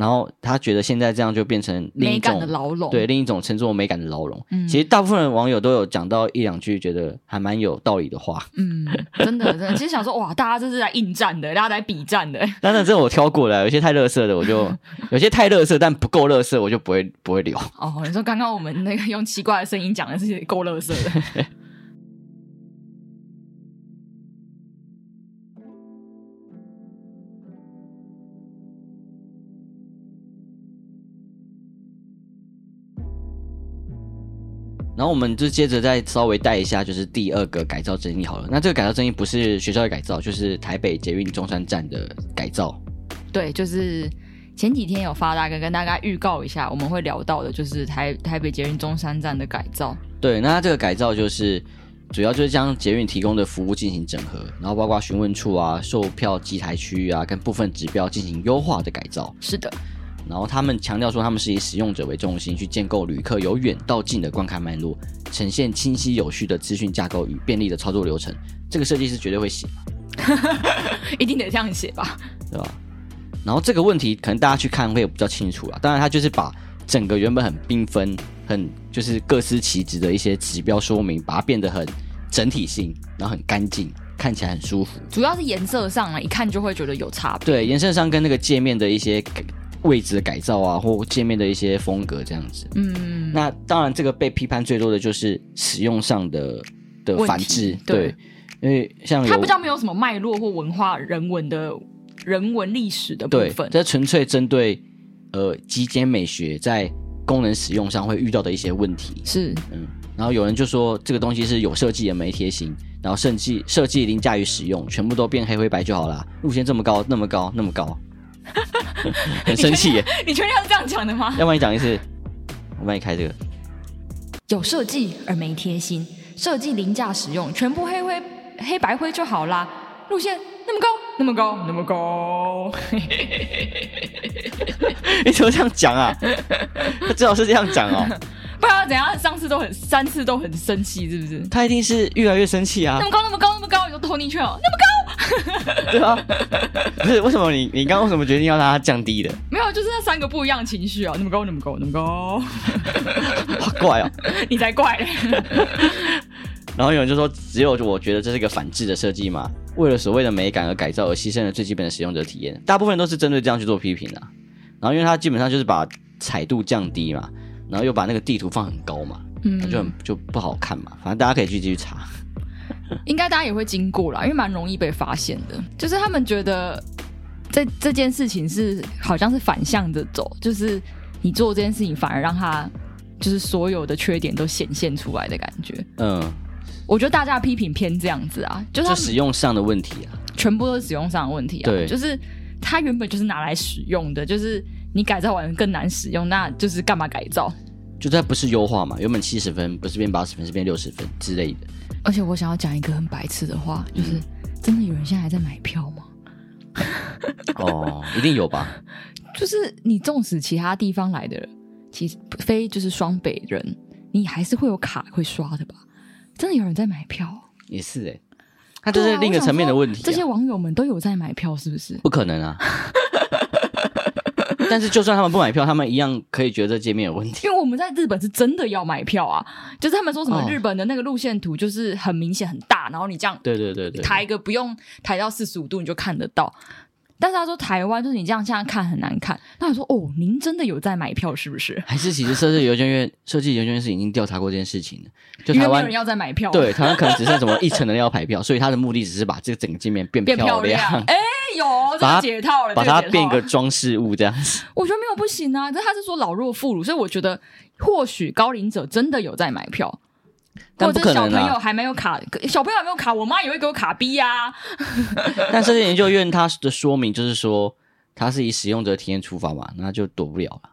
然后他觉得现在这样就变成另一种美感的牢笼，对，另一种称作美感的牢笼。嗯，其实大部分的网友都有讲到一两句觉得还蛮有道理的话。嗯，真的真的，其实想说哇，大家这是来应战的，大家来比战的。当然，这我挑过了，有些太垃圾的我就，有些太垃圾但不够垃圾我就不会不会留。哦，你说刚刚我们那个用奇怪的声音讲的是够垃圾的。然后我们就接着再稍微带一下，就是第二个改造争议好了。那这个改造争议不是学校的改造，就是台北捷运中山站的改造。对，就是前几天有发大哥跟大家预告一下，我们会聊到的，就是台台北捷运中山站的改造。对，那这个改造就是主要就是将捷运提供的服务进行整合，然后包括询问处啊、售票机台区域啊，跟部分指标进行优化的改造。是的。然后他们强调说，他们是以使用者为中心，去建构旅客由远到近的观看脉络，呈现清晰有序的资讯架构与便利的操作流程。这个设计师绝对会写，一定得这样写吧？对吧？然后这个问题可能大家去看会比较清楚啊。当然，他就是把整个原本很缤纷、很就是各司其职的一些指标说明，把它变得很整体性，然后很干净，看起来很舒服。主要是颜色上啊，一看就会觉得有差别。对，颜色上跟那个界面的一些。位置的改造啊，或界面的一些风格这样子。嗯，那当然，这个被批判最多的就是使用上的的反制。对，因为像它比较没有什么脉络或文化、人文的人文历史的部分，这纯粹针对呃极简美学在功能使用上会遇到的一些问题。是，嗯，然后有人就说这个东西是有设计也没贴心，然后设计设计凌驾于使用，全部都变黑灰白就好了。路线这么高，那么高，那么高。很生气耶！你确定要这样讲的吗？要不然你讲一次，我帮你开这个。有设计而没贴心，设计凌驾使用，全部黑灰黑白灰就好啦。路线那么高，那么高，那么高。你怎么这样讲啊？他最好是这样讲哦。不知道怎样？上次都很三次都很生气，是不是？他一定是越来越生气啊！那么高，那么高，那么高，你就投进去了，那么高。对啊，不是为什么你你刚刚为什么决定要让它降低的？没有，就是那三个不一样的情绪啊，那么高，那么高，那么高，好怪哦，你才怪嘞。然后有人就说，只有我觉得这是一个反制的设计嘛，为了所谓的美感而改造，而牺牲了最基本的使用者体验。大部分都是针对这样去做批评的。然后因为它基本上就是把彩度降低嘛，然后又把那个地图放很高嘛，嗯，就很就不好看嘛。反正大家可以去继续查。应该大家也会经过啦，因为蛮容易被发现的。就是他们觉得这这件事情是好像是反向的走，就是你做这件事情反而让他就是所有的缺点都显现出来的感觉。嗯，我觉得大家批评偏这样子啊，就是使用上的问题啊，全部都是使用上的问题啊。对，就是它原本就是拿来使用的，就是你改造完更难使用，那就是干嘛改造？就它不是优化嘛？原本七十分不是变八十分，是变六十分之类的。而且我想要讲一个很白痴的话，就是、嗯、真的有人现在还在买票吗？哦，一定有吧。就是你纵使其他地方来的，其实非就是双北人，你还是会有卡会刷的吧？真的有人在买票？也是哎、欸，他这是另一个层面的问题、啊。这些网友们都有在买票，是不是？不可能啊！但是，就算他们不买票，他们一样可以觉得这界面有问题。因为我们在日本是真的要买票啊，就是他们说什么日本的那个路线图就是很明显很大，然后你这样对对对对抬一个不用抬到四十五度你就看得到。但是他说台湾就是你这样这样看很难看。那他说哦，您真的有在买票是不是？还是其实设计研究院设计研究院是已经调查过这件事情的？就台湾有人要在买票，对，台湾可能只剩什么一层的要排票，所以他的目的只是把这个整个界面变漂亮。变漂亮。哎。有这个解套了，把它变个装饰物这样子。我觉得没有不行啊，但他是说老弱妇孺，所以我觉得或许高龄者真的有在买票，但不可能啊，小朋友还没有卡，小朋友还没有卡，我妈也会给我卡逼呀。但设计研究院它的说明就是说，它是以使用者体验出发嘛，那就躲不了了。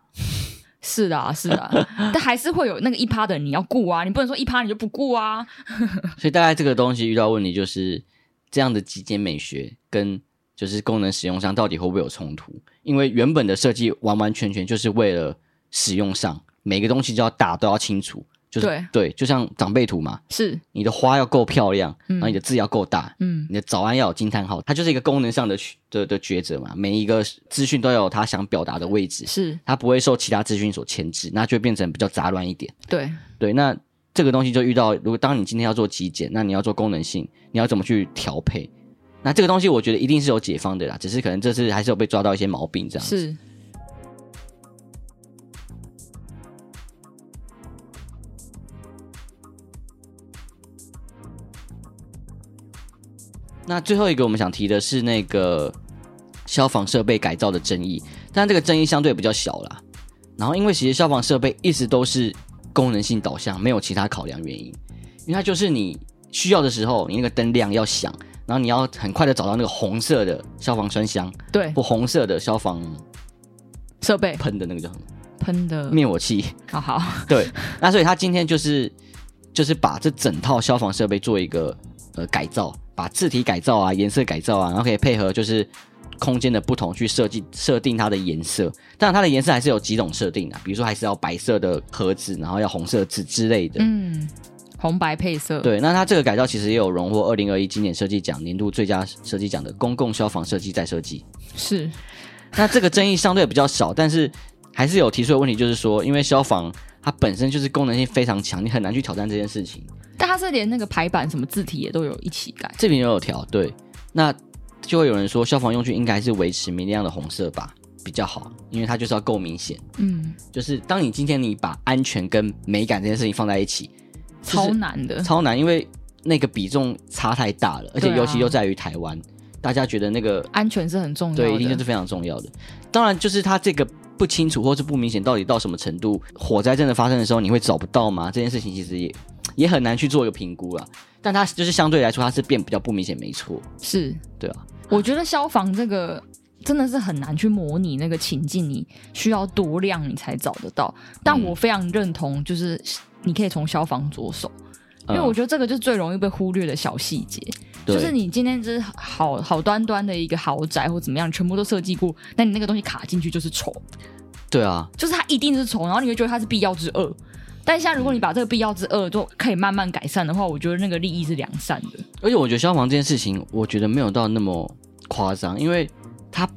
是的，是的，但还是会有那个一趴的人你要顾啊，你不能说一趴你就不顾啊。所以大概这个东西遇到问题就是这样的极简美学跟。就是功能使用上到底会不会有冲突？因为原本的设计完完全全就是为了使用上，每个东西就要打，都要清楚。就是对，对，就像长辈图嘛，是你的花要够漂亮，嗯、然后你的字要够大，嗯，你的早安要有惊叹号，它就是一个功能上的的的抉择嘛。每一个资讯都要有它想表达的位置，是它不会受其他资讯所牵制，那就会变成比较杂乱一点。对对，那这个东西就遇到，如果当你今天要做极简，那你要做功能性，你要怎么去调配？那这个东西我觉得一定是有解方的啦，只是可能这次还是有被抓到一些毛病这样子。是。那最后一个我们想提的是那个消防设备改造的争议，但这个争议相对比较小啦。然后因为其实消防设备一直都是功能性导向，没有其他考量原因，因为它就是你需要的时候，你那个灯亮要响，然后你要很快的找到那个红色的消防栓箱，对，或红色的消防设备。喷的那个叫什么？喷的。灭火器。好好，对，那所以他今天就是就是把这整套消防设备做一个呃改造，把字体改造啊，颜色改造啊，然后可以配合就是。空间的不同去设计设定它的颜色，当然它的颜色还是有几种设定的，比如说还是要白色的盒子，然后要红色纸之类的。嗯，红白配色。对，那它这个改造其实也有荣获二零二一经典设计奖年度最佳设计奖的公共消防设计再设计。是，那这个争议相对比较少，但是还是有提出的问题，就是说，因为消防它本身就是功能性非常强，你很难去挑战这件事情。但它是连那个排版什么字体也都有一起改，这边也有调。对，那。就会有人说，消防用具应该是维持明亮的红色吧，比较好，因为它就是要够明显。嗯，就是当你今天你把安全跟美感这件事情放在一起，超难的，超难，因为那个比重差太大了，而且尤其又在于台湾，啊、大家觉得那个安全是很重要的，对，一定就是非常重要的。当然，就是它这个不清楚或是不明显，到底到什么程度，火灾真的发生的时候，你会找不到吗？这件事情其实也也很难去做一个评估了。但它就是相对来说，它是变比较不明显，没错，是对啊。我觉得消防这个真的是很难去模拟那个情境，你需要多亮你才找得到。但我非常认同，就是你可以从消防着手，因为我觉得这个就是最容易被忽略的小细节。就是你今天就是好好端端的一个豪宅或怎么样，全部都设计过，那你那个东西卡进去就是丑。对啊，就是它一定是丑，然后你会觉得它是必要之恶。但现在如果你把这个必要之恶都可以慢慢改善的话，我觉得那个利益是良善的。而且我觉得消防这件事情，我觉得没有到那么夸张，因为它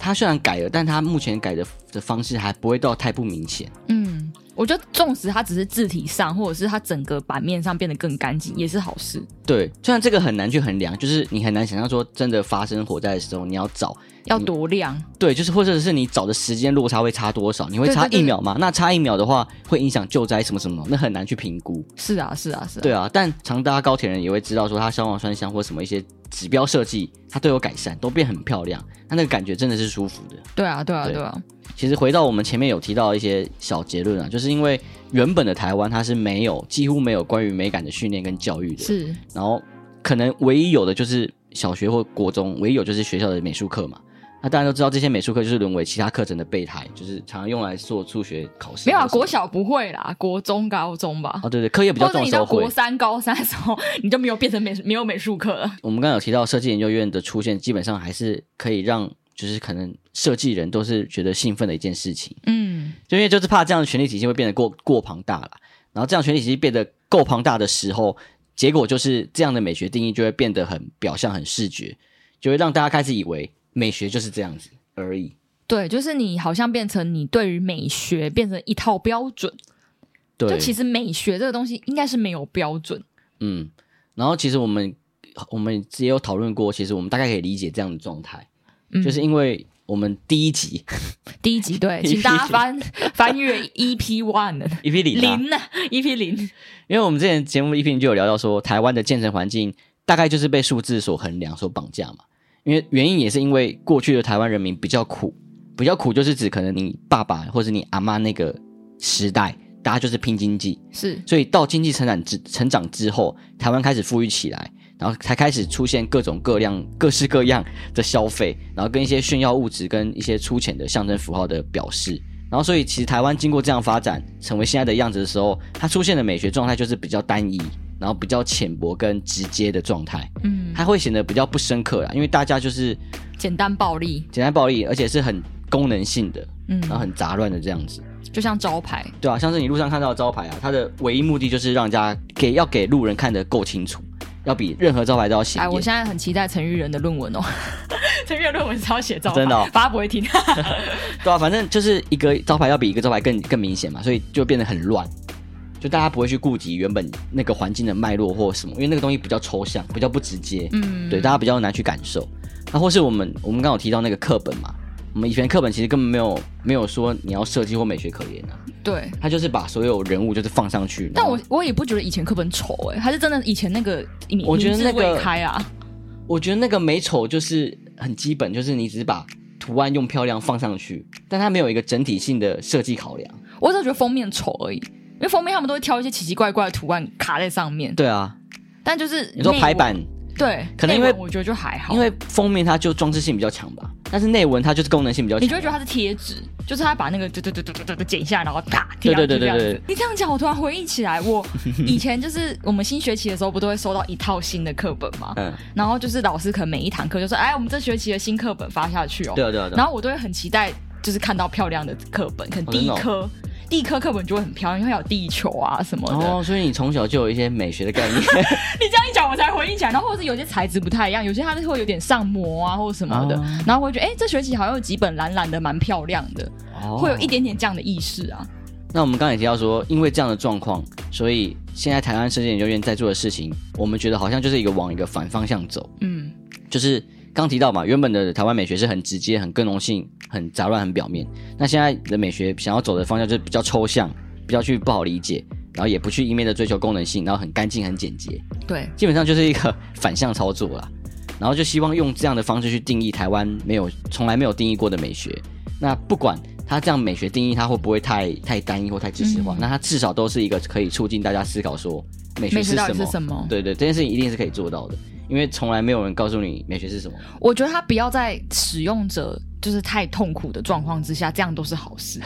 它虽然改了，但它目前改的的方式还不会到太不明显。嗯，我觉得纵使它只是字体上，或者是它整个版面上变得更干净，也是好事。对，虽然这个很难去衡量，就是你很难想象说真的发生火灾的时候，你要找。要多亮？对，就是或者是你找的时间落差会差多少？你会差一秒吗？那差一秒的话，会影响救灾什么什么？那很难去评估。是啊，是啊，是啊。对啊，但常搭高铁人也会知道，说它消防栓箱或什么一些指标设计，它都有改善，都变很漂亮。它那个感觉真的是舒服的。对啊，对啊，对啊。其实回到我们前面有提到一些小结论啊，就是因为原本的台湾它是没有几乎没有关于美感的训练跟教育的，是。然后可能唯一有的就是小学或国中，唯一有就是学校的美术课嘛。那大家都知道，这些美术课就是沦为其他课程的备胎，就是常常用来做数学考试。没有啊，国小不会啦，国中、高中吧。哦，对对，课业比较重的时候会。或者你到国三、高三的时候，你就没有变成美没有美术课了。我们刚刚有提到设计研究院的出现，基本上还是可以让，就是可能设计人都是觉得兴奋的一件事情。嗯，就因为就是怕这样的权力体系会变得过过庞大了，然后这样权力体系变得够庞大的时候，结果就是这样的美学定义就会变得很表象、很视觉，就会让大家开始以为美学就是这样子。而已，对，就是你好像变成你对于美学变成一套标准，对，就其实美学这个东西应该是没有标准，嗯，然后其实我们我们也有讨论过，其实我们大概可以理解这样的状态，嗯，就是因为我们第一集，第一集对，请大家翻翻阅 EP one，EP 零零呢，EP 零，因为我们之前节目 EP 零就有聊到说，台湾的建成环境大概就是被数字所衡量、所绑架嘛。因为原因也是因为过去的台湾人民比较苦，比较苦就是指可能你爸爸或者你阿妈那个时代，大家就是拼经济，是，所以到经济成长之成长之后，台湾开始富裕起来，然后才开始出现各种各样、各式各样的消费，然后跟一些炫耀物质跟一些粗浅的象征符号的表示，然后所以其实台湾经过这样发展，成为现在的样子的时候，它出现的美学状态就是比较单一。然后比较浅薄跟直接的状态，嗯，它会显得比较不深刻啦，因为大家就是简单暴力，简单暴力，而且是很功能性的，嗯，然后很杂乱的这样子，就像招牌，对啊，像是你路上看到的招牌啊，它的唯一目的就是让人家给要给路人看得够清楚，要比任何招牌都要显。哎，我现在很期待陈玉仁的论文哦，陈玉仁论文是要写招牌，真的，哦，爸爸不会听，对啊，反正就是一个招牌要比一个招牌更更明显嘛，所以就变得很乱。就大家不会去顾及原本那个环境的脉络或什么，因为那个东西比较抽象，比较不直接，嗯，对，大家比较难去感受。那或是我们我们刚好提到那个课本嘛，我们以前课本其实根本没有没有说你要设计或美学可言啊，对，他就是把所有人物就是放上去。但我我也不觉得以前课本丑哎、欸，还是真的以前那个我觉得那个开啊，我觉得那个美丑就是很基本，就是你只是把图案用漂亮放上去，但它没有一个整体性的设计考量。我只觉得封面丑而已。因为封面他们都会挑一些奇奇怪怪的图案卡在上面。对啊，但就是你说排版，对，可能因为我觉得就还好，因为封面它就装饰性比较强吧，但是内文它就是功能性比较强。你就会觉得它是贴纸，就是它把那个对对对对对对剪下来，然后打贴上去这样子。对对对对对。你这样讲，我突然回忆起来，我 以前就是我们新学期的时候，不都会收到一套新的课本吗？嗯。然后就是老师可能每一堂课就说：“哎，我们这学期的新课本发下去哦。”对啊对啊。然后我都会很期待，就是看到漂亮的课本，可能第一科。第一科课本就会很漂亮，因为有地球啊什么的。哦，所以你从小就有一些美学的概念。你这样一讲，我才回忆起来。然后或者是有些材质不太一样，有些它是会有点上膜啊，或者什么的。哦、然后我会觉得，哎、欸，这学期好像有几本蓝蓝的，蛮漂亮的。哦，会有一点点这样的意识啊。那我们刚才也提到说，因为这样的状况，所以现在台湾设计研究院在做的事情，我们觉得好像就是一个往一个反方向走。嗯，就是。刚提到嘛，原本的台湾美学是很直接、很更容性、很杂乱、很表面。那现在的美学想要走的方向就是比较抽象，比较去不好理解，然后也不去一面的追求功能性，然后很干净、很简洁。对，基本上就是一个反向操作啦。然后就希望用这样的方式去定义台湾没有、从来没有定义过的美学。那不管它这样美学定义，它会不会太太单一或太知识化？嗯、那它至少都是一个可以促进大家思考说美学是什么？是什么？对对，这件事情一定是可以做到的。因为从来没有人告诉你美学是什么。我觉得他不要在使用者就是太痛苦的状况之下，这样都是好事。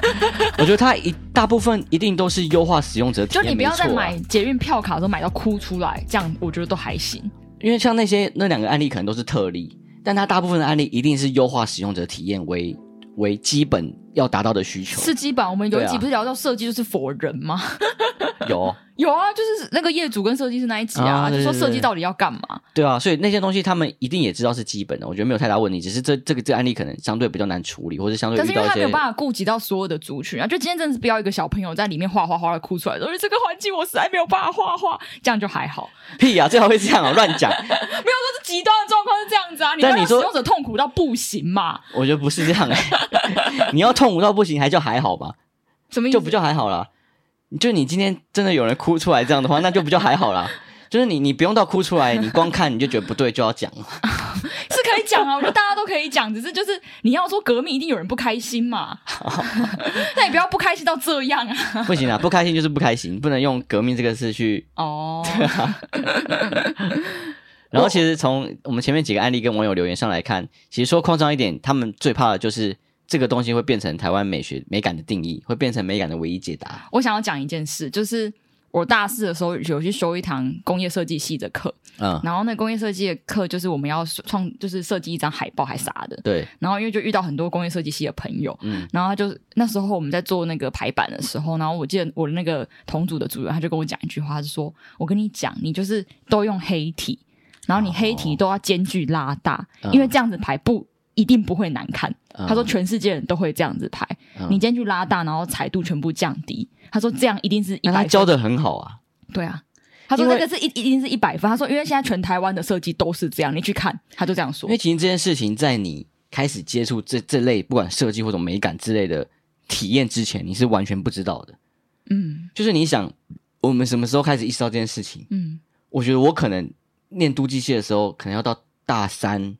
我觉得他一大部分一定都是优化使用者体验。就你不要在买捷运票卡的时候买到哭出来，这样我觉得都还行。因为像那些那两个案例可能都是特例，但他大部分的案例一定是优化使用者体验为为基本要达到的需求。是基本。我们有一集不是聊到设计就是否人吗？有。有啊，就是那个业主跟设计师那一集啊，啊就说设计到底要干嘛？对啊，所以那些东西他们一定也知道是基本的，我觉得没有太大问题。只是这这个这个案例可能相对比较难处理，或者相对。可是因为他没有办法顾及到所有的族群啊，就今天真的是不要一个小朋友在里面画画画的哭出来，说这个环境我实在没有办法画画，这样就还好。屁呀、啊，最好会这样啊，乱讲。没有说是极端的状况是这样子啊，但你说使用者痛苦到不行嘛？我觉得不是这样哎、欸，你要痛苦到不行还叫还好吧？什么意思？就不叫还好了。就你今天真的有人哭出来这样的话，那就不就还好啦。就是你，你不用到哭出来，你光看你就觉得不对，就要讲了。是可以讲啊，我觉得大家都可以讲，只是就是你要说革命，一定有人不开心嘛。那你不要不开心到这样啊。不行啊，不开心就是不开心，不能用革命这个词去。哦。对啊。然后其实从我们前面几个案例跟网友留言上来看，其实说夸张一点，他们最怕的就是。这个东西会变成台湾美学美感的定义，会变成美感的唯一解答。我想要讲一件事，就是我大四的时候有去修一堂工业设计系的课，嗯，然后那工业设计的课就是我们要创，就是设计一张海报还啥的，对。然后因为就遇到很多工业设计系的朋友，嗯，然后他就那时候我们在做那个排版的时候，然后我记得我的那个同组的主任他就跟我讲一句话，他就说：“我跟你讲，你就是都用黑体，然后你黑体都要间距拉大，哦，因为这样子排不。”一定不会难看。嗯、他说，全世界人都会这样子拍，嗯、你间距拉大，然后彩度全部降低。他说这样一定是一百分。他教的很好啊。对啊，他说那个是一一定是一百分。他说，因为现在全台湾的设计都是这样，你去看，他就这样说。因为其实这件事情在你开始接触这这类不管设计或者美感之类的体验之前，你是完全不知道的。嗯，就是你想，我们什么时候开始意识到这件事情？嗯，我觉得我可能念都机系的时候，可能要到大三。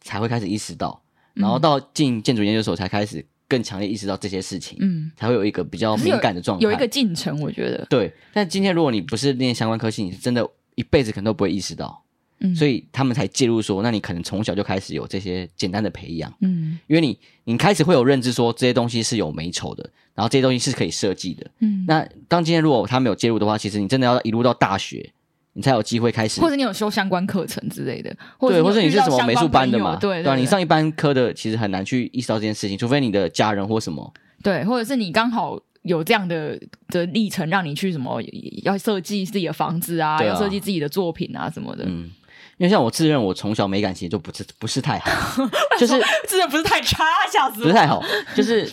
才会开始意识到，然后到进建筑研究所才开始更强烈意识到这些事情，嗯，才会有一个比较敏感的状态，有，有一个进程，我觉得。对。但今天如果你不是念相关科系，你是真的一辈子可能都不会意识到，嗯，所以他们才介入说，那你可能从小就开始有这些简单的培养，嗯，因为你你开始会有认知说这些东西是有美丑的，然后这些东西是可以设计的，嗯，那当今天如果他没有介入的话，其实你真的要一路到大学。你才有机会开始，或者你有修相关课程之类的，对，或者你是什么美术班的嘛？对，对，你上一般科的其实很难去意识到这件事情，除非你的家人或什么。对，或者是你刚好有这样的的历程，让你去什么要设计自己的房子啊，要设计自己的作品啊什么的。嗯，因为像我自认我从小美感其实就不是 不是太好，就是自认不是太差，吓死我，不是太好，就是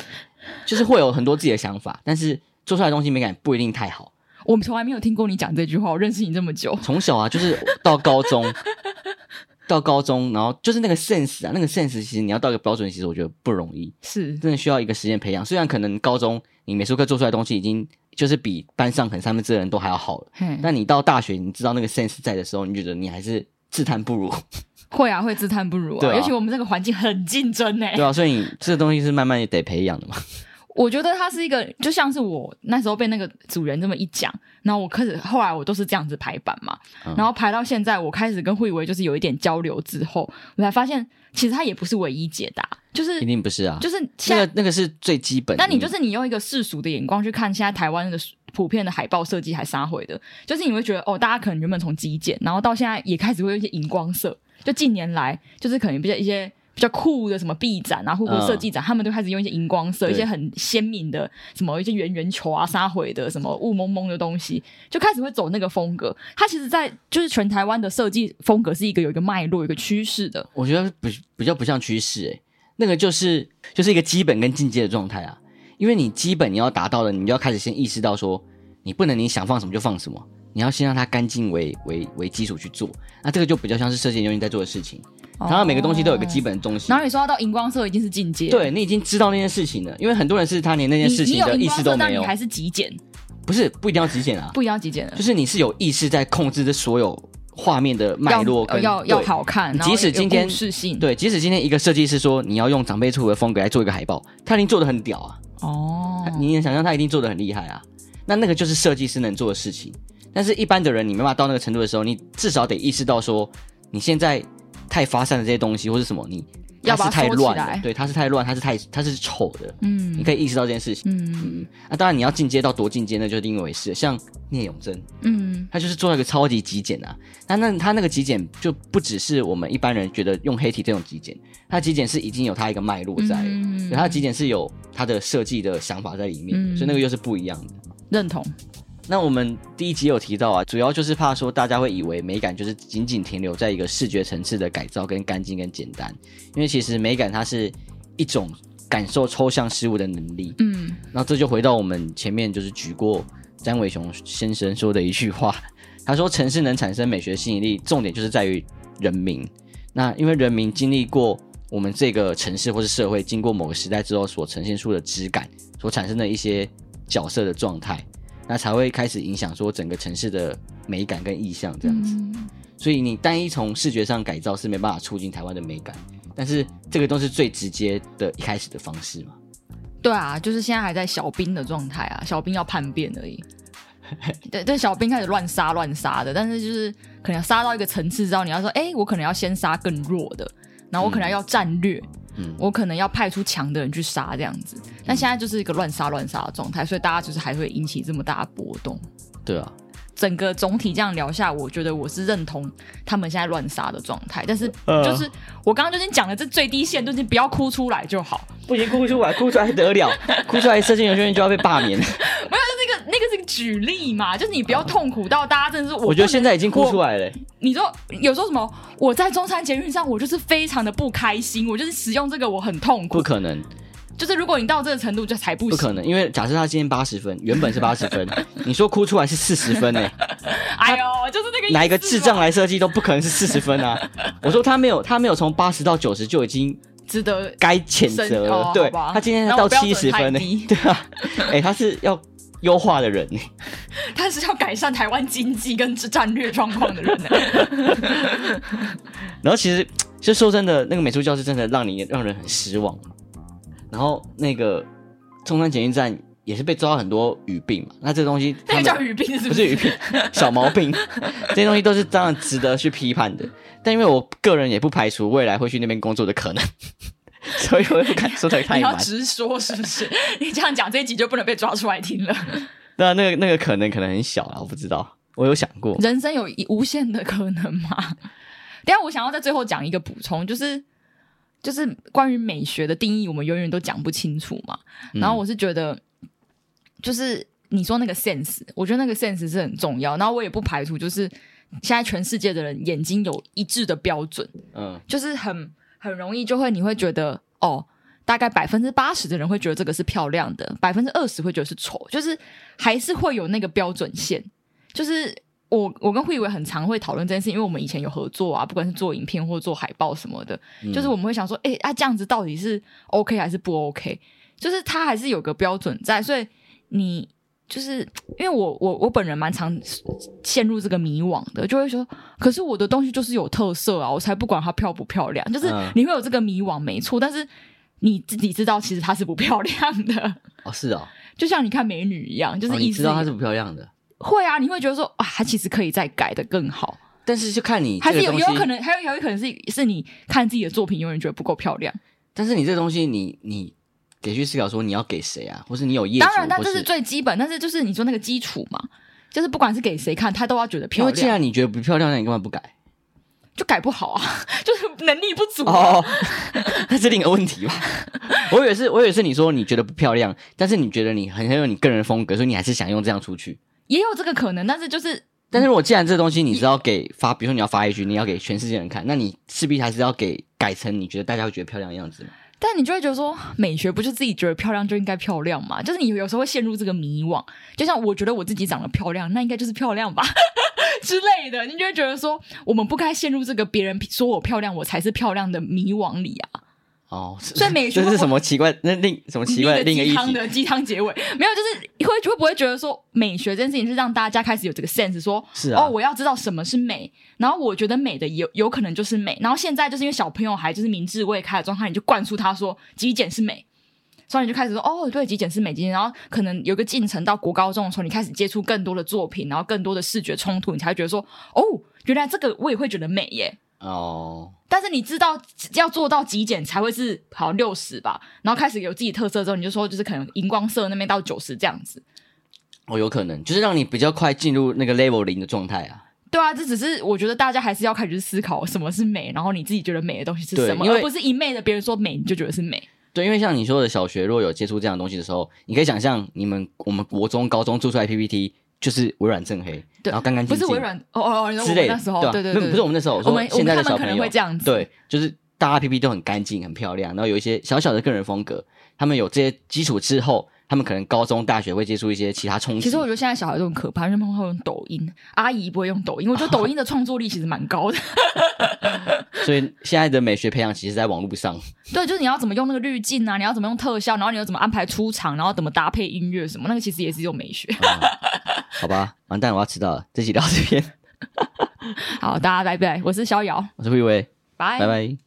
就是会有很多自己的想法，但是做出来的东西美感不一定太好。我们从来没有听过你讲这句话，我认识你这么久，从小啊，就是到高中，到高中，然后就是那个 sense 啊，那个 sense，其实你要到一个标准，其实我觉得不容易，是真的需要一个时间培养。虽然可能高中你美术课做出来的东西已经就是比班上可能三分之人都还要好了，嘿但你到大学，你知道那个 sense 在的时候，你觉得你还是自叹不如。会啊，会自叹不如啊，啊，尤其我们这个环境很竞争呢。对啊，所以你这个东西是慢慢也得培养的嘛。我觉得它是一个，就像是我那时候被那个主人这么一讲，然后我开始后来我都是这样子排版嘛，嗯、然后排到现在，我开始跟慧维就是有一点交流之后，我才发现其实他也不是唯一解答，就是一定不是啊，就是那个那个是最基本的。那你就是你用一个世俗的眼光去看现在台湾的普遍的海报设计还杀回的，就是你会觉得哦，大家可能原本从极简，然后到现在也开始会有一些荧光色，就近年来就是可能比较一些。比较酷的什么壁展啊，或者设计展，嗯、他们都开始用一些荧光色，一些很鲜明的什么一些圆圆球啊、沙灰的什么雾蒙蒙的东西，就开始会走那个风格。它其实，在就是全台湾的设计风格是一个有一个脉络、有一个趋势的。我觉得不比较不像趋势，诶，那个就是就是一个基本跟进阶的状态啊。因为你基本你要达到的，你就要开始先意识到说，你不能你想放什么就放什么，你要先让它干净为为为基础去做。那这个就比较像是设计研究员在做的事情。然后每个东西都有一个基本的东西。然后你说到荧光色已经是进阶，对，你已经知道那件事情了。因为很多人是他连那件事情的意识都没有。有你还是极简？不是，不一定要极简啊，不一定要极简的，就是你是有意识在控制这所有画面的脉络跟要要好看。即使今天对，即使今天一个设计师说你要用长辈出的风格来做一个海报，他已经做的很屌啊。哦，你能想象他一定做的很厉害啊？那那个就是设计师能做的事情。但是一般的人，你没办法到那个程度的时候，你至少得意识到说你现在。太发散的这些东西，或是什么，你它是太乱了，对，它是太乱，它是太它是丑的，嗯，你可以意识到这件事情，嗯。嗯，那、啊、当然你要进阶到多进阶，那就是另一回事。像聂永真，嗯，他就是做了一个超级极简啊，那那他那个极简就不只是我们一般人觉得用黑体这种极简，他极简是已经有他一个脉络在了，嗯，他的极简是有他的设计的想法在里面，嗯、所以那个又是不一样的，认同。那我们第一集有提到啊，主要就是怕说大家会以为美感就是仅仅停留在一个视觉层次的改造跟干净跟简单，因为其实美感它是一种感受抽象事物的能力。嗯，那这就回到我们前面就是举过詹伟雄先生说的一句话，他说城市能产生美学吸引力，重点就是在于人民。那因为人民经历过我们这个城市或是社会，经过某个时代之后所呈现出的质感，所产生的一些角色的状态。那才会开始影响说整个城市的美感跟意象这样子，嗯、所以你单一从视觉上改造是没办法促进台湾的美感，但是这个都是最直接的一开始的方式嘛。对啊，就是现在还在小兵的状态啊，小兵要叛变而已。对对，小兵开始乱杀乱杀的，但是就是可能要杀到一个层次之后，你要说，哎，我可能要先杀更弱的，然后我可能要战略。嗯嗯，我可能要派出强的人去杀这样子，但现在就是一个乱杀乱杀的状态，所以大家就是还会引起这么大的波动。对啊，整个总体这样聊下，我觉得我是认同他们现在乱杀的状态，但是就是、呃、我刚刚就已经讲了，这最低限就是不要哭出来就好，不行哭出来，哭出来还得了，哭出来设计有些人就要被罢免。那个是个举例嘛，就是你不要痛苦到大家真的是我。我觉得现在已经哭出来了。你说有时候什么？我在中山捷运上，我就是非常的不开心，我就是使用这个我很痛苦。不可能，就是如果你到这个程度，就才不行。不可能，因为假设他今天八十分，原本是八十分，你说哭出来是四十分呢？哎呦，就是那个哪一个智障来设计都不可能是四十分啊！我说他没有，他没有从八十到九十就已经值得该谴责了。哦、对，他今天到七十分呢？对啊，哎、欸，他是要。优化的人，他是要改善台湾经济跟战略状况的人。然后其实，就说真的，那个美术教室真的让你让人很失望。然后那个中山捷运站也是被抓到很多语病嘛。那这个东西，那个叫语病是不是？不是语病，小毛病。这些东西都是当然值得去批判的。但因为我个人也不排除未来会去那边工作的可能。所以我也不敢说的太满。你要直说是不是？你这样讲这一集就不能被抓出来听了。那那个那个可能可能很小啊，我不知道。我有想过，人生有无限的可能吗？等下我想要在最后讲一个补充，就是就是关于美学的定义，我们永远都讲不清楚嘛。然后我是觉得，就是你说那个 sense，我觉得那个 sense 是很重要。然后我也不排除，就是现在全世界的人眼睛有一致的标准，嗯，就是很。很容易就会，你会觉得哦，大概百分之八十的人会觉得这个是漂亮的，百分之二十会觉得是丑，就是还是会有那个标准线。就是我我跟慧伟很常会讨论这件事，因为我们以前有合作啊，不管是做影片或者做海报什么的，嗯、就是我们会想说，哎，啊这样子到底是 OK 还是不 OK？就是它还是有个标准在，所以你。就是因为我我我本人蛮常陷入这个迷惘的，就会说，可是我的东西就是有特色啊，我才不管它漂不漂亮。就是你会有这个迷惘，没错，但是你自己知道其实它是不漂亮的。哦，是哦，就像你看美女一样，就是意思、哦、你知道它是不漂亮的。会啊，你会觉得说啊，它其实可以再改的更好。但是就看你还是有有可能，还有有可能是是你看自己的作品，永远觉得不够漂亮。但是你这个东西你，你你得去思考说你要给谁啊，或是你有业主，当然，但这是最基本。但是就是你说那个基础嘛，就是不管是给谁看，他都要觉得漂亮。因为既然你觉得不漂亮，那你干嘛不改？就改不好啊，就是能力不足哦。那是另一个问题吧？我以为是，我以为是你说你觉得不漂亮，但是你觉得你很很有你个人风格，所以你还是想用这样出去。也有这个可能，但是就是。但是如果既然这东西你是要给发，比如说你要发一句，你要给全世界人看，那你势必还是要给改成你觉得大家会觉得漂亮的样子嘛。但你就会觉得说，美学不是自己觉得漂亮就应该漂亮嘛？就是你有时候会陷入这个迷惘，就像我觉得我自己长得漂亮，那应该就是漂亮吧 之类的。你就会觉得说，我们不该陷入这个别人说我漂亮，我才是漂亮的迷惘里啊。哦，所以美学这是什么奇怪？那另什么奇怪的另一个鸡汤的鸡汤结尾没有？就是会会不会觉得说美学这件事情是让大家开始有这个 sense，说是啊，哦，我要知道什么是美，然后我觉得美的有有可能就是美，然后现在就是因为小朋友还就是明智未开的状态，你就灌输他说极简是美，所以你就开始说哦，对，极简是美，极简，然后可能有个进程到国高中的时候，你开始接触更多的作品，然后更多的视觉冲突，你才会觉得说哦，原来这个我也会觉得美耶。哦，但是你知道要做到极简才会是好六十吧，然后开始有自己特色之后，你就说就是可能荧光色那边到九十这样子。哦，有可能就是让你比较快进入那个 level 零的状态啊。对啊，这只是我觉得大家还是要开始思考什么是美，然后你自己觉得美的东西是什么，而不是一昧的别人说美你就觉得是美。对，因为像你说的小学若有接触这样的东西的时候，你可以想象你们我们国中、高中做出来 PPT。就是微软正黑，然后干干净净，不是微软哦哦哦，之类的那时候，对对对，不是我们那时候，我说现在的小朋友会这样子，对，就是大家 PPT 都很干净、很漂亮，然后有一些小小的个人风格。他们有这些基础之后，他们可能高中、大学会接触一些其他冲击。其实我觉得现在小孩都很可怕，因为他们会用抖音，阿姨不会用抖音。我觉得抖音的创作力其实蛮高的。所以现在的美学培养其实在网络上。对，就是你要怎么用那个滤镜啊，你要怎么用特效，然后你要怎么安排出场，然后怎么搭配音乐什么，那个其实也是一种美学。嗯好吧，完蛋，我要迟到了。这期聊到这边，好，大家拜拜。我是逍遥，我是慧薇，拜拜拜。